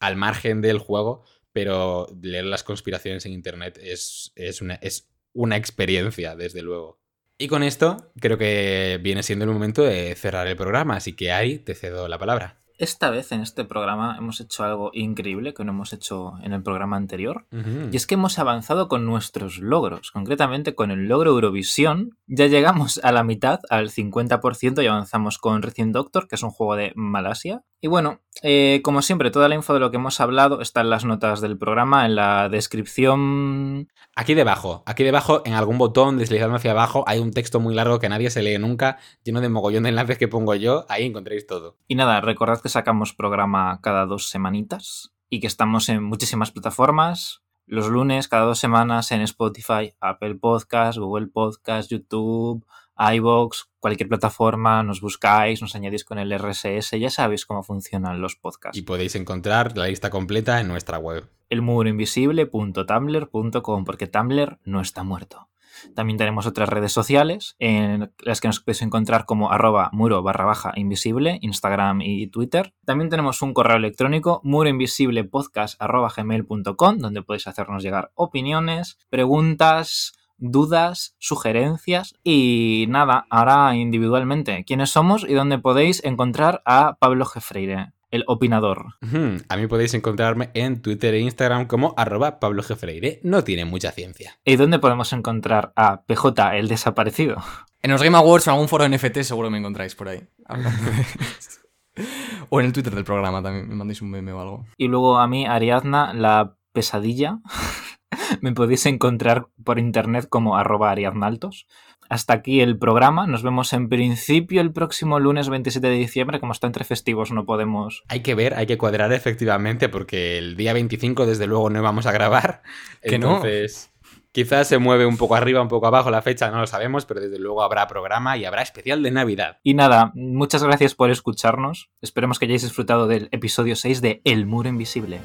al margen del juego, pero leer las conspiraciones en Internet es, es, una, es una experiencia, desde luego. Y con esto creo que viene siendo el momento de cerrar el programa, así que ahí te cedo la palabra. Esta vez en este programa hemos hecho algo increíble que no hemos hecho en el programa anterior. Uh -huh. Y es que hemos avanzado con nuestros logros. Concretamente con el logro Eurovisión. Ya llegamos a la mitad, al 50%, y avanzamos con Recién Doctor, que es un juego de Malasia, Y bueno, eh, como siempre, toda la info de lo que hemos hablado está en las notas del programa, en la descripción. Aquí debajo, aquí debajo, en algún botón deslizando hacia abajo, hay un texto muy largo que nadie se lee nunca, lleno de mogollón de enlaces que pongo yo. Ahí encontréis todo. Y nada, recordad que sacamos programa cada dos semanitas y que estamos en muchísimas plataformas. Los lunes, cada dos semanas, en Spotify, Apple Podcast, Google Podcast, YouTube, iVoox, cualquier plataforma, nos buscáis, nos añadís con el RSS, ya sabéis cómo funcionan los podcasts. Y podéis encontrar la lista completa en nuestra web. elmuroinvisible.tumblr.com, porque Tumblr no está muerto. También tenemos otras redes sociales en las que nos podéis encontrar como arroba muro barra baja invisible, Instagram y Twitter. También tenemos un correo electrónico muroinvisiblepodcast arroba gmail.com donde podéis hacernos llegar opiniones, preguntas, dudas, sugerencias y nada, ahora individualmente, quiénes somos y dónde podéis encontrar a Pablo Gefreire, el opinador. A mí podéis encontrarme en Twitter e Instagram como arroba Pablo G. Freire. No tiene mucha ciencia. ¿Y dónde podemos encontrar a PJ, el desaparecido? En los Game Awards o en algún foro NFT seguro me encontráis por ahí. o en el Twitter del programa también, me mandéis un meme o algo. Y luego a mí, Ariadna, la pesadilla, me podéis encontrar por internet como arroba ariadnaltos. Hasta aquí el programa. Nos vemos en principio el próximo lunes 27 de diciembre. Como está entre festivos, no podemos. Hay que ver, hay que cuadrar efectivamente porque el día 25 desde luego no vamos a grabar. Que no. Entonces, quizás se mueve un poco arriba, un poco abajo la fecha, no lo sabemos, pero desde luego habrá programa y habrá especial de Navidad. Y nada, muchas gracias por escucharnos. Esperemos que hayáis disfrutado del episodio 6 de El Muro Invisible.